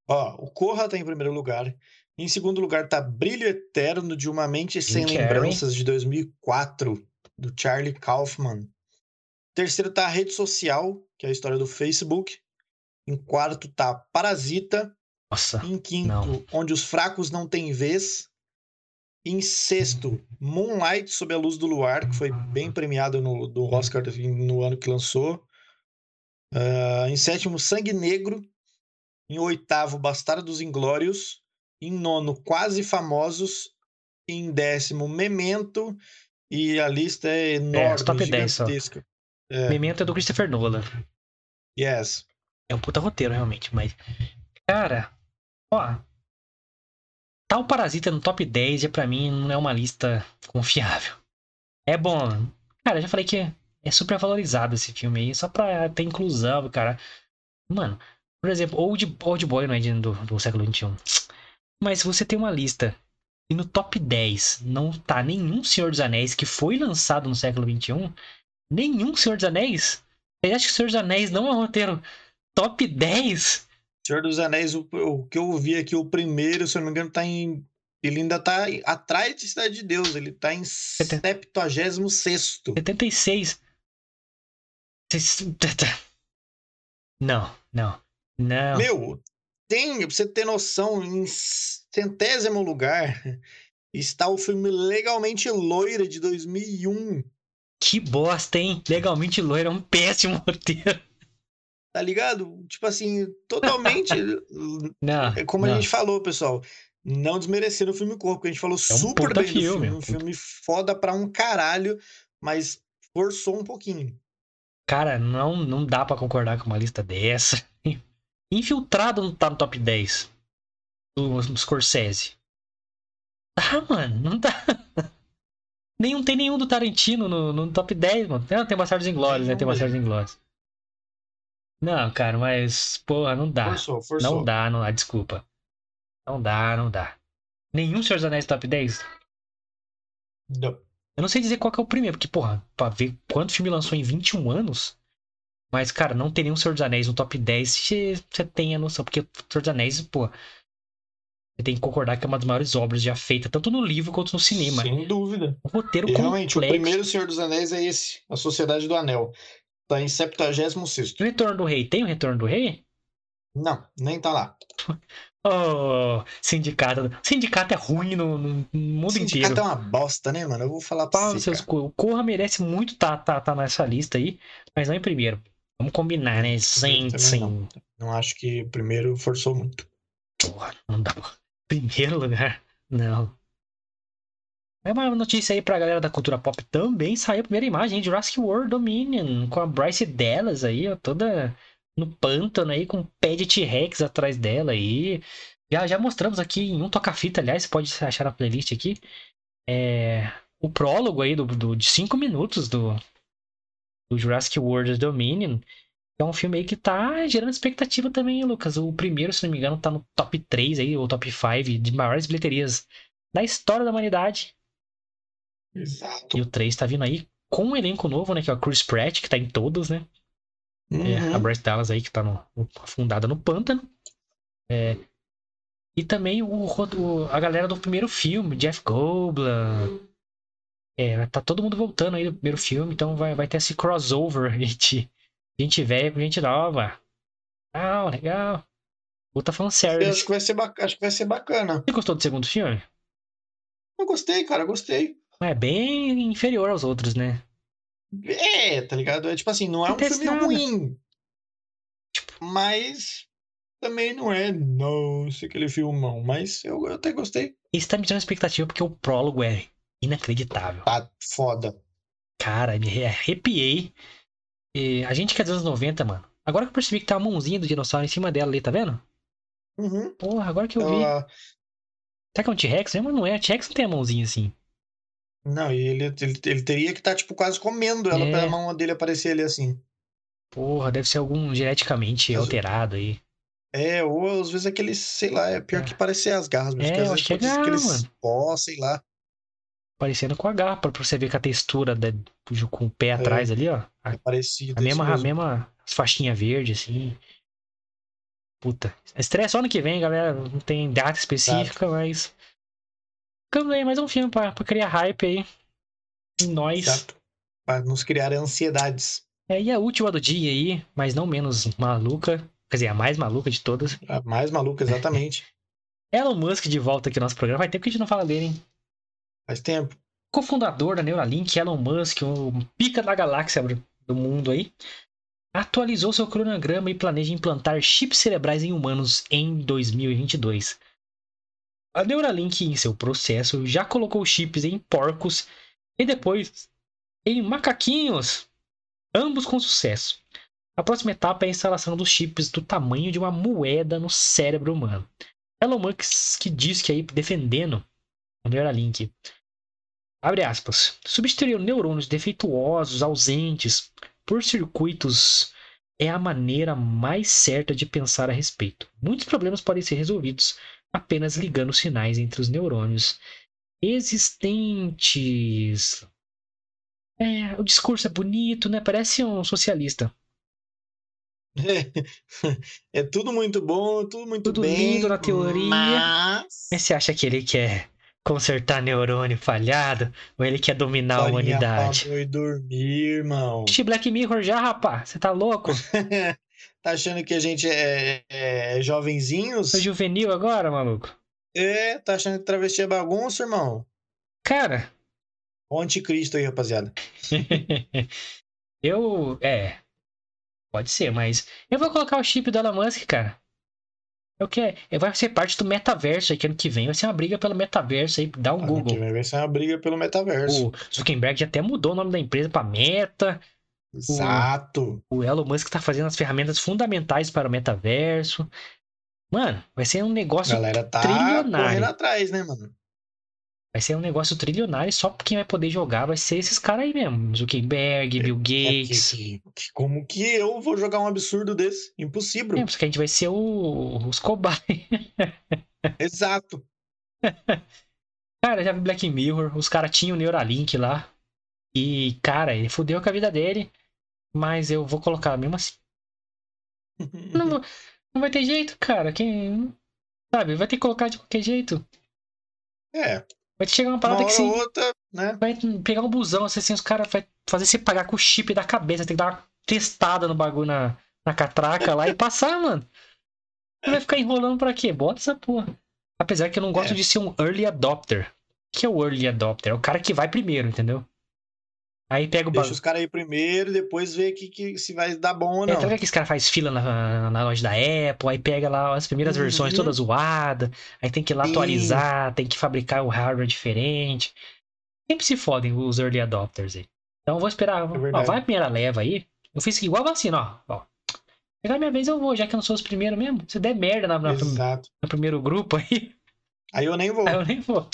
Ó, o Corra tá em primeiro lugar. Em segundo lugar tá Brilho Eterno de uma Mente Sem Carrey. Lembranças, de 2004. do Charlie Kaufman. Terceiro tá a rede social, que é a história do Facebook. Em quarto tá Parasita. Nossa. Em quinto, não. Onde os fracos não têm vez. Em sexto, Moonlight Sob a Luz do Luar, que foi bem premiado no do Oscar no ano que lançou. Uh, em sétimo, Sangue Negro. Em oitavo, Bastardos Inglórios. Em nono, Quase Famosos. Em décimo, Memento. E a lista é enorme, top 10 só. gigantesca. É, Memento é do Christopher Nolan. yes. É um puta roteiro, realmente, mas. Cara, ó. O Parasita no top 10 e pra mim não é uma lista confiável. É bom. Cara, eu já falei que é super valorizado esse filme aí, só pra ter inclusão, cara. Mano, por exemplo, Old, Old Boy não é do, do século XXI. Mas se você tem uma lista e no top 10 não tá nenhum Senhor dos Anéis que foi lançado no século XXI, nenhum Senhor dos Anéis? Você acha que o Senhor dos Anéis não é um roteiro top 10? Senhor dos Anéis, o, o que eu vi aqui, o primeiro, se eu não me engano, tá em. Ele ainda tá atrás de Cidade de Deus. Ele tá em 76. 76. Vocês- Não, não, não. Meu, tem, pra você ter noção, em centésimo lugar está o filme Legalmente Loira de 2001. Que bosta, hein? Legalmente loiro é um péssimo *laughs* roteiro. Tá ligado? Tipo assim, totalmente. *laughs* Não. É como não. a gente falou, pessoal. Não desmerecer o filme Corpo, porque a gente falou um super bem do filme, filme. um filme foda pra um caralho, mas forçou um pouquinho. Cara, não, não dá pra concordar com uma lista dessa. Infiltrado não tá no top 10 do do Scorsese. Tá, mano, não dá. *laughs* Nenhum, tem nenhum do Tarantino no, no top 10, mano. Não, tem Bastardos Inglórios, né? Tem Bastardos Inglórios. Não, cara, mas, porra, não dá. Forçou, forçou. Não dá, não dá, desculpa. Não dá, não dá. Nenhum Senhor dos Anéis top 10? Não. Eu não sei dizer qual que é o primeiro, porque, porra, pra ver quanto filme lançou em 21 anos. Mas, cara, não ter nenhum Senhor dos Anéis no top 10, você você tem a noção. Porque Senhor dos Anéis, pô. Você tem que concordar que é uma das maiores obras já feita, tanto no livro quanto no cinema. Sem dúvida. Um roteiro E realmente, o complexo. primeiro Senhor dos Anéis é esse, A Sociedade do Anel. Tá em 76. O Retorno do Rei, tem o Retorno do Rei? Não, nem tá lá. *laughs* Oh, sindicato. Sindicato é ruim no, no mundo Esse inteiro. sindicato é uma bosta, né, mano? Eu vou falar pra Pau você. seus. O Corra merece muito tá, tá, tá nessa lista aí, mas não em primeiro. Vamos combinar, né? Sim, sim. não. Não acho que primeiro forçou muito. Porra, não dá. *laughs* Primeiro lugar? Não. É uma notícia aí pra galera da cultura pop também. Saiu a primeira imagem hein? Jurassic World Dominion, com a Bryce Dallas aí, ó, toda no pântano aí, com um pé de T-Rex atrás dela aí. Já, já mostramos aqui em um toca-fita, aliás, você pode achar na playlist aqui. É, o prólogo aí do, do- de 5 minutos do, do Jurassic World Dominion. É um filme aí que tá gerando expectativa também, Lucas. O primeiro, se não me engano, tá no top 3 aí, ou top 5 de maiores bilheterias da história da humanidade. Exato. E o 3 tá vindo aí com um elenco novo, né? Que é o Chris Pratt, que tá em todos, né? É, a Uhum. Bryce Dallas aí, que tá no- afundada no pântano. É, e também o, o- a galera do primeiro filme, Jeff Goldblum. É, tá todo mundo voltando aí do primeiro filme, então vai, vai ter esse crossover gente, gente velha com gente nova. Legal, legal. Vou tá falando sério. Eu acho que vai ser bacana. Acho que vai ser bacana. Você gostou do segundo filme? Eu gostei, cara, gostei. É bem inferior aos outros, né? É, tá ligado? É tipo assim, não é um Acontece filme nada. ruim. Mas também não é, nossa, aquele filmão. Mas eu, eu até gostei. Esse tá me dando expectativa porque o prólogo é inacreditável. Tá foda. Cara, me arrepiei. E a gente que é dos anos 90, mano. Agora que eu percebi que tá a mãozinha do dinossauro em cima dela ali, tá vendo? Uhum. Porra, agora que eu vi. Ela- Será que é um T-Rex? Mas não é. T-Rex não tem a mãozinha assim. Não, e ele, ele, ele teria que estar, tipo, quase comendo ela É. pra mão dele aparecer ali assim. Porra, deve ser algum geneticamente Mas alterado aí. É, ou às vezes aqueles, sei lá, é pior É. que parecer as garras, mas É, que às vezes é pode garra, aqueles pó, sei lá. Parecendo com a garra, pra pra você ver que a textura da- com o pé atrás ali, ó. A, É parecido. a mesma, a mesma faixinha verde, assim. Puta. Estreia só ano que vem, galera. Não tem data específica, mas. Ficamos aí mais um filme pra, pra criar hype aí. E nós. Exato. Para nos criar ansiedades. É, e a última do dia aí, mas não menos maluca, quer dizer, a mais maluca de todas. A mais maluca, exatamente. *laughs* Elon Musk de volta aqui no nosso programa. Faz tempo que a gente não fala dele, hein? Faz tempo. Cofundador da Neuralink, Elon Musk, o pica da galáxia do mundo aí, atualizou seu cronograma e planeja implantar chips cerebrais em humanos em 2022. A Neuralink, em seu processo, já colocou chips em porcos e depois em macaquinhos, ambos com sucesso. A próxima etapa é a instalação dos chips do tamanho de uma moeda no cérebro humano. Elon Musk diz que aí defendendo o Neuralink, abre aspas, substituir neurônios defeituosos, ausentes, por circuitos é a maneira mais certa de pensar a respeito. Muitos problemas podem ser resolvidos apenas ligando sinais entre os neurônios existentes. É, o discurso é bonito, né? Parece um socialista. É, *laughs* é tudo muito bom, tudo muito Tudo bem. lindo na teoria. Mas... Mas você acha que ele quer consertar neurônio falhado? Ou ele quer dominar a Farinha humanidade? pra dormir, irmão. Assiste Black Mirror já, rapaz? Você tá louco? *laughs* tá achando que a gente é, é jovenzinhos? Sou juvenil agora, maluco? É, tá achando que travesti é bagunça, irmão? Cara, O anticristo aí, rapaziada. *laughs* eu. É. Pode ser, mas. Eu vou colocar o chip do Elon Musk, cara. Eu quero. Vai ser parte do metaverso aí que ano que vem. Vai ser uma briga pelo metaverso aí. Dá um Ano que Google. vem vai ser uma briga pelo metaverso. O Zuckerberg já até mudou o nome da empresa pra Meta. Exato. O Elon Musk tá fazendo as ferramentas fundamentais para o metaverso. Mano, vai ser um A negócio. galera tá trilionário. correndo atrás, né, mano? Vai ser um negócio trilionário e só quem vai poder jogar vai ser esses caras aí mesmo. Zuckerberg, Bill É que- Gates. que- que- como que eu vou jogar um absurdo desse? Impossível. É, porque a gente vai ser o, os cobaias. *laughs* Exato. Cara, já vi Black Mirror, os caras tinham o Neuralink lá. E, cara, ele fudeu com a vida dele. Mas eu vou colocar mesmo assim. *laughs* Não, não vai ter jeito, cara. Quem. Sabe, vai ter que colocar de qualquer jeito. É, Vai chegar uma uma parada hora que você outra, né? vai pegar um busão, assim, assim, os caras vai fazer você pagar com o chip da cabeça. Tem que dar uma testada no bagulho na, na catraca lá e passar, mano. Você vai ficar enrolando pra quê? Bota essa porra. Apesar que eu não gosto É. de ser um early adopter. O que é o early adopter? É o cara que vai primeiro, entendeu? Aí pega o Deixa bagulho. os caras aí primeiro, depois vê que, que se vai dar bom ou É, não. tá ligado que esse cara faz fila na, na loja da Apple, aí pega lá as primeiras Uhum. versões todas zoadas, aí tem que ir lá Sim. atualizar, tem que fabricar o hardware diferente. Sempre se fodem os early adopters aí. Então eu vou esperar. ó, É verdade. vai a primeira leva aí. Eu fiz igual vacina, ó. ó. Pegar minha vez eu vou, já que eu não sou os primeiros mesmo. Se der merda na, na- Exato. no primeiro grupo aí, Aí eu nem vou. aí eu nem vou.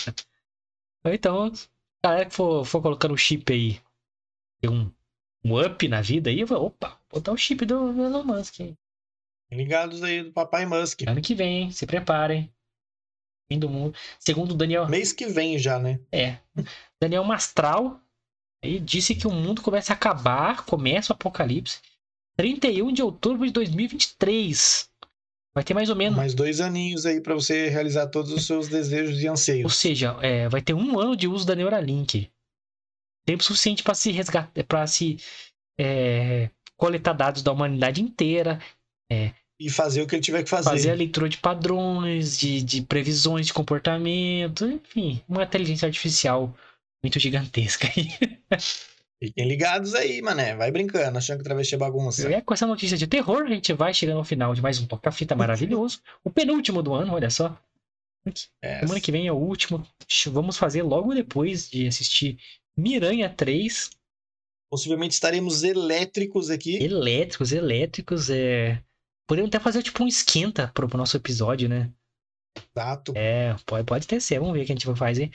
Então, galera que for, for colocando o chip aí, tem um, um up na vida aí, eu vou, opa, botar o chip do do Elon Musk aí. Ligados aí do Papai Musk. Ano que vem, hein? se preparem. Fim do mundo. Segundo o Daniel, Mês que vem já, né? é, Daniel Mastral, ele disse que o mundo começa a acabar, começa o apocalipse, 31 de outubro de 2023. Vai ter mais ou menos, Mais dois aninhos aí pra você realizar todos os seus desejos e ou anseios. seja, é, vai ter um ano de uso da Neuralink. Tempo suficiente para se resgatar, para se é, coletar dados da humanidade inteira, E fazer o que ele tiver que fazer. fazer a leitura de padrões, de, de previsões de comportamento, enfim, uma inteligência artificial muito gigantesca. *laughs* Fiquem ligados aí, mané. Vai brincando, achando que travesti é bagunça. E é com essa notícia de terror, a gente vai chegando ao final de mais um Toca-Fita maravilhoso. o penúltimo do ano, olha só. É, Semana que vem é o último. Vamos fazer logo depois de assistir Miranha 3. Possivelmente estaremos elétricos aqui. Elétricos, elétricos, é. Podemos até fazer tipo um esquenta pro, pro nosso episódio, né? Exato. É, pode, pode ter ser. Vamos ver o que a gente vai fazer.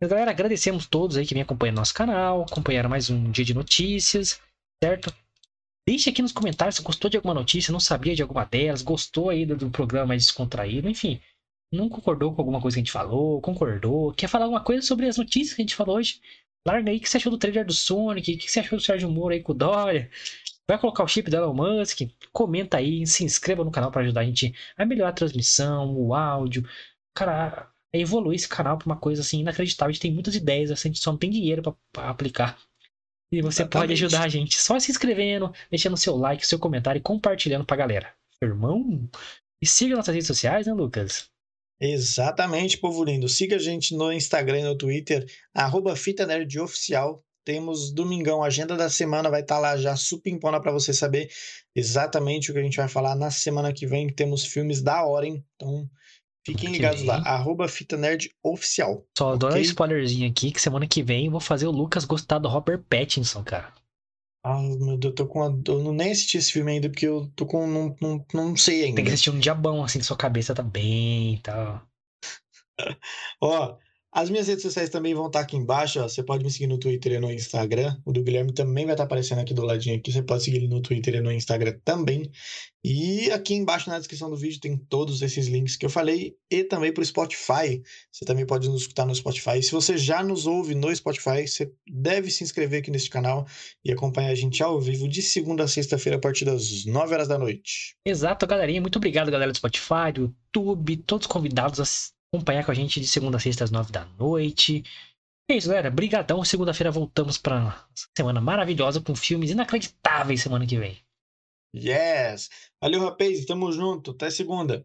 Mas, galera, agradecemos todos aí que vem acompanhando nosso canal, acompanharam mais um dia de notícias, certo? Deixe aqui nos comentários se gostou de alguma notícia, não sabia de alguma delas, gostou aí do, do programa mais descontraído, enfim. Não concordou com alguma coisa que a gente falou, concordou, quer falar alguma coisa sobre as notícias que a gente falou hoje? Larga aí o que você achou do trailer do Sonic, o que você achou do Sérgio Moro aí com o Dória. Vai colocar o chip da Elon Musk, comenta aí, se inscreva no canal para ajudar a gente a melhorar a transmissão, o áudio. Cara, é evoluir esse canal pra uma coisa assim inacreditável. A gente tem muitas ideias, assim, a gente só não tem dinheiro pra- pra aplicar. E você Exatamente. pode ajudar a gente só se inscrevendo, deixando seu like, seu comentário e compartilhando pra galera. Irmão? E siga nossas redes sociais, né, Lucas? Exatamente, povo lindo. Siga a gente no Instagram e no Twitter, arroba Fita Nerd Oficial. Temos domingão, a agenda da semana vai estar lá já supimpona para você saber exatamente o que a gente vai falar na semana que vem. Temos filmes da hora, hein? Então fiquem Que ligados lá, arroba Fita Nerd Oficial. Só dou um spoilerzinho aqui que semana que vem eu vou fazer o Lucas gostar do Robert Pattinson, cara. Ah, meu Deus, eu tô com uma... Eu não nem assisti esse filme ainda, porque eu tô com... Não, não, não sei ainda. Tem que assistir um diabão, assim, que sua cabeça tá bem e tal. *laughs* Ó, as minhas redes sociais também vão estar aqui embaixo, ó. Você pode me seguir no Twitter e no Instagram. O do Guilherme também vai estar aparecendo aqui do ladinho aqui. Você pode seguir ele no Twitter e no Instagram também. E aqui embaixo na descrição do vídeo tem todos esses links que eu falei e também para o Spotify. Você também pode nos escutar no Spotify. Se você já nos ouve no Spotify, você deve se inscrever aqui neste canal e acompanhar a gente ao vivo de segunda a sexta-feira a partir das 9 horas da noite. Exato, galerinha. Muito obrigado, galera do Spotify, do YouTube, todos os convidados a acompanhar com a gente de segunda a sexta às nove da noite. É isso, galera. Brigadão. Segunda-feira voltamos pra semana maravilhosa com filmes inacreditáveis semana que vem. Yes! Valeu, rapaz. Tamo junto. Até segunda.